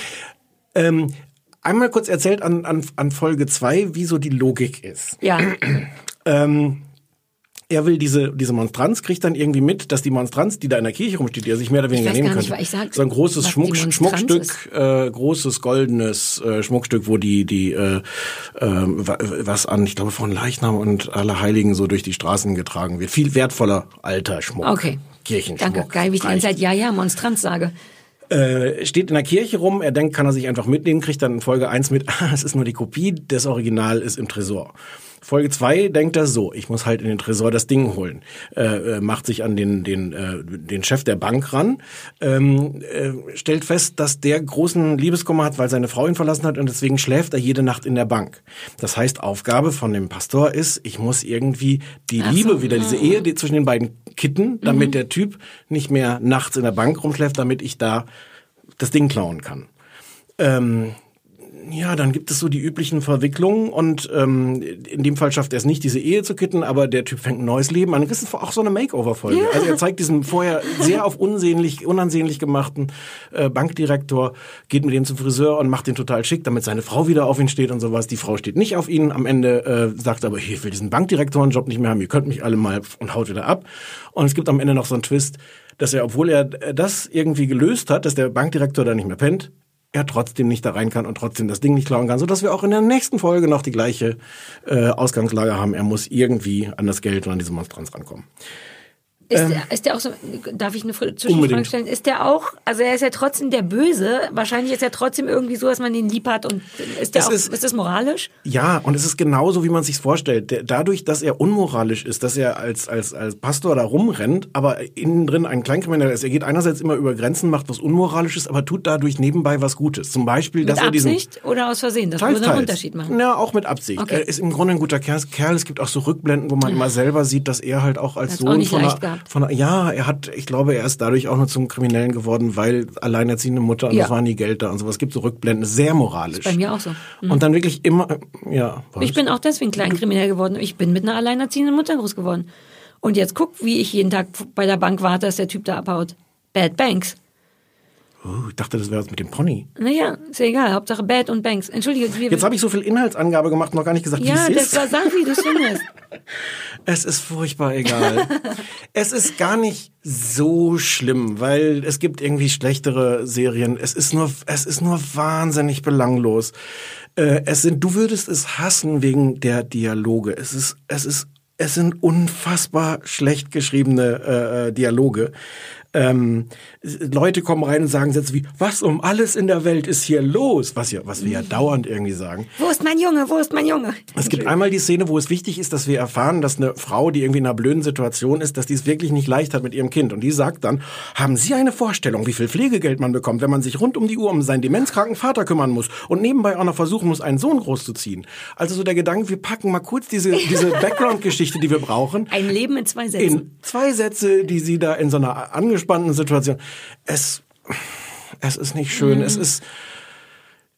Speaker 1: Ähm, einmal kurz erzählt an, an, an Folge zwei, wie so die Logik ist.
Speaker 2: Ja.
Speaker 1: Ähm, er will diese, diese Monstranz, kriegt dann irgendwie mit, dass die Monstranz, die da in der Kirche rumsteht, die er sich mehr oder weniger nehmen
Speaker 2: nicht,
Speaker 1: könnte.
Speaker 2: sag,
Speaker 1: so ein großes Schmuck, Schmuckstück, äh, großes goldenes äh, Schmuckstück, wo die, die äh, äh, wa- was an, ich glaube, von Leichnam und Allerheiligen so durch die Straßen getragen wird. Viel wertvoller alter Schmuck.
Speaker 2: Okay.
Speaker 1: Kirchenschmuck.
Speaker 2: Danke. Geil, wie ich die ganze Zeit Ja, ja, Monstranz sage.
Speaker 1: Äh, steht in der Kirche rum, er denkt, kann er sich einfach mitnehmen, kriegt dann in Folge 1 mit, ah, es ist nur die Kopie, das Original ist im Tresor. Folge zwei denkt er so, ich muss halt in den Tresor das Ding holen. Äh, äh, macht sich an den, den, äh, den Chef der Bank ran, ähm, äh, stellt fest, dass der großen Liebeskummer hat, weil seine Frau ihn verlassen hat und deswegen schläft er jede Nacht in der Bank. Das heißt, Aufgabe von dem Pastor ist, ich muss irgendwie die
Speaker 2: so.
Speaker 1: Liebe wieder, diese
Speaker 2: Mhm.
Speaker 1: Ehe die zwischen den beiden kitten, damit
Speaker 2: Mhm.
Speaker 1: der Typ nicht mehr nachts in der Bank rumschläft, damit ich da das Ding klauen kann. Ähm, ja, dann gibt es so die üblichen Verwicklungen und ähm, in dem Fall schafft er es nicht, diese Ehe zu kitten, aber der Typ fängt ein neues Leben an. Das ist auch so eine Makeover-Folge.
Speaker 2: Ja.
Speaker 1: Also er zeigt diesen vorher sehr auf unsehnlich, unansehnlich gemachten äh, Bankdirektor, geht mit dem zum Friseur und macht den total schick, damit seine Frau wieder auf ihn steht und sowas. Die Frau steht nicht auf ihn. Am Ende äh, sagt er aber, ich will diesen Bankdirektorenjob nicht mehr haben, ihr könnt mich alle mal und haut wieder ab. Und es gibt am Ende noch so einen Twist, dass er, obwohl er äh, das irgendwie gelöst hat, dass der Bankdirektor da nicht mehr pennt, er trotzdem nicht da rein kann und trotzdem das Ding nicht klauen kann, sodass wir auch in der nächsten Folge noch die gleiche äh, Ausgangslage haben. Er muss irgendwie an das Geld und an diese Monstranz rankommen.
Speaker 2: Ist,
Speaker 1: Ähm,
Speaker 2: der, ist der auch so, darf ich eine Fr- Zwischenfrage stellen? Ist der auch, also er ist ja trotzdem der Böse, wahrscheinlich ist er trotzdem irgendwie so, dass man den lieb hat und ist der
Speaker 1: Es
Speaker 2: auch,
Speaker 1: ist-
Speaker 2: ist, das moralisch?
Speaker 1: Ja, und es ist genauso, wie man sich's vorstellt. Dadurch, dass er unmoralisch ist, dass er als, als, als Pastor da rumrennt, aber innen drin ein Kleinkrimineller ist. Er geht einerseits immer über Grenzen, macht was Unmoralisches, aber tut dadurch nebenbei was Gutes. Zum Beispiel,
Speaker 2: Mit
Speaker 1: dass er diesen...
Speaker 2: Absicht oder aus Versehen? Das
Speaker 1: Teils,
Speaker 2: würde einen. Unterschied machen.
Speaker 1: Ja, auch mit Absicht.
Speaker 2: Okay.
Speaker 1: Er ist im Grunde ein guter Kerl. Es gibt auch so Rückblenden, wo man immer selber sieht, dass er halt auch als Sohn von, einer,
Speaker 2: gehabt.
Speaker 1: von ja, er hat, ich glaube, er ist dadurch auch nur zum Kriminellen geworden, weil alleinerziehende Mutter und
Speaker 2: Ja.
Speaker 1: das war nie Geld da und sowas. Es gibt so Rückblenden, sehr moralisch.
Speaker 2: Bei mir auch so. Mhm.
Speaker 1: Und dann wirklich immer, ja. was?
Speaker 2: Ich bin auch deswegen kleinkriminell geworden. Ich bin mit einer alleinerziehenden Mutter groß geworden. Und jetzt guck, wie ich jeden Tag bei der Bank warte, dass der Typ da abhaut. Bad Banks.
Speaker 1: Oh, ich dachte, das wäre was mit dem Pony.
Speaker 2: Naja, ist ja egal. Hauptsache Bad und Banks. Entschuldige. wir-
Speaker 1: Jetzt habe ich so viel Inhaltsangabe gemacht und noch gar nicht gesagt, wie
Speaker 2: ja,
Speaker 1: es
Speaker 2: das
Speaker 1: ist.
Speaker 2: war, sag, wie du es findest.
Speaker 1: Es ist furchtbar egal. es ist gar nicht so schlimm, weil es gibt irgendwie schlechtere Serien. Es ist nur, es ist nur wahnsinnig belanglos. Äh, es sind, du würdest es hassen wegen der Dialoge. Es ist, es ist, es sind unfassbar schlecht geschriebene äh, äh, Dialoge. Ähm, Leute kommen rein und sagen Sätze wie, was um alles in der Welt ist hier los? Was ja, was wir ja dauernd irgendwie sagen.
Speaker 2: Wo ist mein Junge? Wo ist mein Junge?
Speaker 1: Es gibt einmal die Szene, wo es wichtig ist, dass wir erfahren, dass eine Frau, die irgendwie in einer blöden Situation ist, dass die es wirklich nicht leicht hat mit ihrem Kind. Und die sagt dann, haben Sie eine Vorstellung, wie viel Pflegegeld man bekommt, wenn man sich rund um die Uhr um seinen demenzkranken Vater kümmern muss und nebenbei auch noch versuchen muss, einen Sohn großzuziehen? Also so der Gedanke, wir packen mal kurz diese, diese Background-Geschichte, die wir brauchen,
Speaker 2: Ein Leben in zwei Sätzen.
Speaker 1: in zwei Sätze, die sie da in so einer angespannten Situation. Es, es ist nicht schön. Es ist,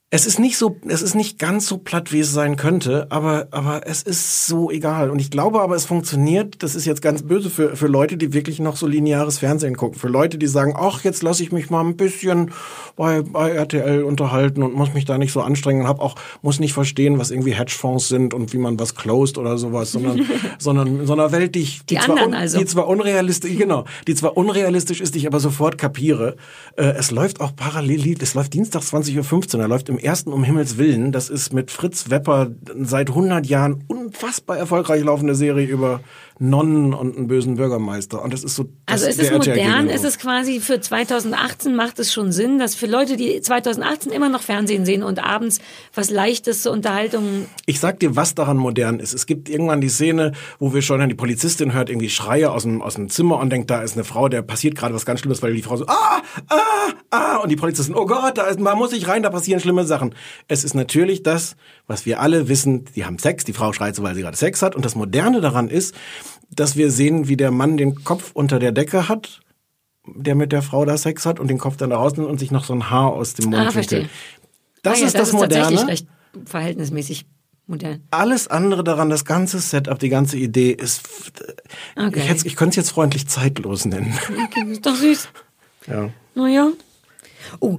Speaker 1: es ist nicht so, es ist nicht ganz so platt, wie es sein könnte, aber, aber es ist so egal. Und ich glaube aber, es funktioniert. Das ist jetzt ganz böse für, für Leute, die wirklich noch so lineares Fernsehen gucken. Für Leute, die sagen, ach, jetzt lasse ich mich mal ein bisschen bei, bei RTL unterhalten und muss mich da nicht so anstrengen und hab auch, muss nicht verstehen, was irgendwie Hedgefonds sind und wie man was closed oder sowas, sondern, sondern in so einer Welt, die ich,
Speaker 2: Die
Speaker 1: zwar
Speaker 2: anderen
Speaker 1: un,
Speaker 2: also.
Speaker 1: die zwar unrealistisch, genau, die zwar unrealistisch ist, die ich aber sofort kapiere. Äh, es läuft auch parallel, es läuft dienstags 20.15 Uhr, da läuft im ersten um Himmels Willen, das ist mit Fritz Wepper seit 100 Jahren unfassbar erfolgreich laufende Serie über Nonnen und einen bösen Bürgermeister. Und das ist so, das
Speaker 2: Also ist es modern, ist es quasi für 2018 macht es schon Sinn, dass für Leute, die 2018 immer noch Fernsehen sehen und abends was Leichtes zur Unterhaltung
Speaker 1: Ich sag dir, was daran modern ist. Es gibt irgendwann die Szene, wo wir schon die Polizistin hört irgendwie Schreie aus dem, aus dem Zimmer und denkt, da ist eine Frau, der passiert gerade was ganz Schlimmes, weil die Frau so, ah, ah, ah, und die Polizistin, oh Gott, da ist, man muss sich rein, da passieren schlimme Sachen. Es ist natürlich das, was wir alle wissen, die haben Sex, die Frau schreit so, weil sie gerade Sex hat und das Moderne daran ist, dass wir sehen, wie der Mann den Kopf unter der Decke hat, der mit der Frau da Sex hat und den Kopf dann da rausnimmt und sich noch so ein Haar aus dem Mund
Speaker 2: Ah,
Speaker 1: wickelt. Das
Speaker 2: Ah ja,
Speaker 1: ist das,
Speaker 2: tatsächlich
Speaker 1: Moderne.
Speaker 2: recht verhältnismäßig modern.
Speaker 1: Alles andere daran, das ganze Setup, die ganze Idee ist.
Speaker 2: Okay.
Speaker 1: Ich, ich könnte es jetzt freundlich zeitlos nennen.
Speaker 2: Okay, ist doch süß.
Speaker 1: Ja.
Speaker 2: Naja. Oh,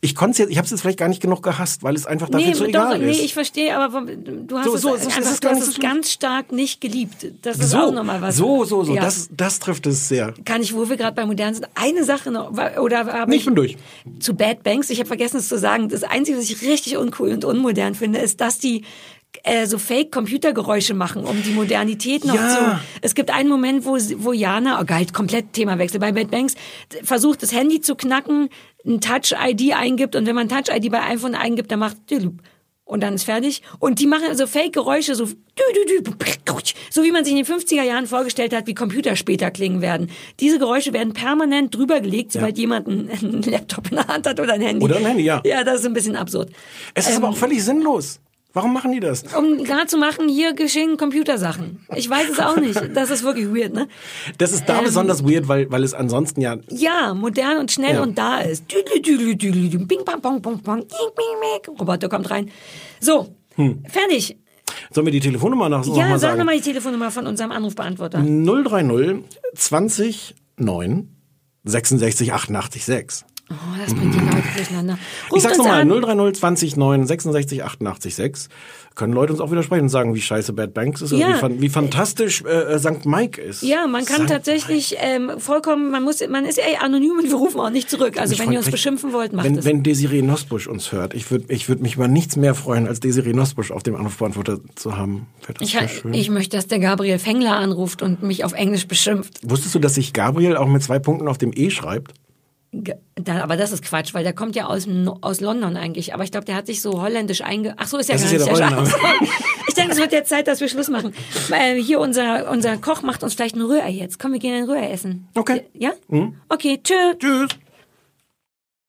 Speaker 1: Ich konnte jetzt, ich habe es jetzt vielleicht gar nicht genug gehasst, weil es einfach dafür
Speaker 2: nee,
Speaker 1: zu
Speaker 2: doch,
Speaker 1: egal
Speaker 2: nee,
Speaker 1: ist.
Speaker 2: ich verstehe, aber du hast
Speaker 1: So,
Speaker 2: es
Speaker 1: so, es
Speaker 2: einfach,
Speaker 1: ist
Speaker 2: du hast
Speaker 1: so
Speaker 2: es ganz stark nicht geliebt. Das ist
Speaker 1: so,
Speaker 2: auch nochmal was.
Speaker 1: so, so, so.
Speaker 2: Ja.
Speaker 1: Das, das trifft es sehr.
Speaker 2: kann ich, wo wir gerade bei modern sind, eine Sache noch, oder
Speaker 1: Nee, ich bin durch.
Speaker 2: zu Bad Banks, ich habe vergessen es zu sagen, das Einzige, was ich richtig uncool und unmodern finde, ist, dass die äh, so Fake-Computergeräusche machen, um die Modernität noch
Speaker 1: Ja.
Speaker 2: zu... Es gibt einen Moment, wo, wo Jana, oh geil, komplett Themawechsel, bei Bad Banks versucht, das Handy zu knacken, ein Touch-ID eingibt und wenn man Touch-ID bei iPhone eingibt, dann macht. Und dann ist fertig. Und die machen so Fake-Geräusche, so, so wie man sich in den 50er Jahren vorgestellt hat, wie Computer später klingen werden. Diese Geräusche werden permanent drüber gelegt, sobald jemand einen, Laptop in der Hand hat oder ein Handy.
Speaker 1: Oder ein Handy, ja.
Speaker 2: Ja, das ist ein bisschen absurd.
Speaker 1: Es ist aber auch völlig sinnlos. Warum machen die das?
Speaker 2: Um klar zu machen, hier geschehen Computersachen. Ich weiß es auch nicht. Das ist wirklich weird, ne?
Speaker 1: Das ist da
Speaker 2: Ähm,
Speaker 1: besonders weird, weil, weil es ansonsten ja
Speaker 2: Ja, modern und schnell
Speaker 1: Ja.
Speaker 2: und da ist. Bing, bang, bong, bong, bong, ding, bing, bing. Roboter kommt rein. So, fertig.
Speaker 1: Sollen wir die Telefonnummer noch, noch
Speaker 2: ja,
Speaker 1: mal
Speaker 2: sag
Speaker 1: sagen?
Speaker 2: nochmal die Telefonnummer von unserem Anrufbeantworter.
Speaker 1: 030 20 9 66 88 6.
Speaker 2: Oh, das bringt die Leute durcheinander.
Speaker 1: Ich
Speaker 2: Ruft
Speaker 1: sag's
Speaker 2: uns
Speaker 1: nochmal,
Speaker 2: an.
Speaker 1: 030 20 9 66 88 6. Können Leute uns auch widersprechen und sagen, wie scheiße Bad Banks ist oder
Speaker 2: Ja.
Speaker 1: wie, wie fantastisch äh, St. Mike ist.
Speaker 2: Ja, man kann
Speaker 1: St.
Speaker 2: tatsächlich ähm, vollkommen, man muss, man ist ey anonym und wir rufen auch nicht zurück. Also
Speaker 1: Ich
Speaker 2: wenn ihr uns beschimpfen wollt, macht
Speaker 1: wenn,
Speaker 2: es.
Speaker 1: Wenn Desiree Nosbusch uns hört, ich würde ich würd mich über nichts mehr freuen, als Desiree Nosbusch auf dem Anrufbeantworter zu haben.
Speaker 2: Ich, ich möchte, dass der Gabriel Fengler anruft und mich auf Englisch beschimpft.
Speaker 1: Wusstest du, dass sich Gabriel auch mit zwei Punkten auf dem E schreibt?
Speaker 2: Da, aber das ist Quatsch, weil der kommt ja aus, aus London eigentlich. Aber ich glaube, der hat sich so holländisch einge... Ach so, ist ja
Speaker 1: Das
Speaker 2: gar
Speaker 1: ist ja
Speaker 2: nicht
Speaker 1: der
Speaker 2: der. Ich denke, es wird jetzt Zeit, dass wir Schluss machen. Weil hier unser, unser Koch macht uns vielleicht ein Rührei jetzt. Komm, wir gehen ein Rührei essen.
Speaker 1: Okay.
Speaker 2: Ja?
Speaker 1: Mhm.
Speaker 2: Okay, tschö.
Speaker 1: Tschüss.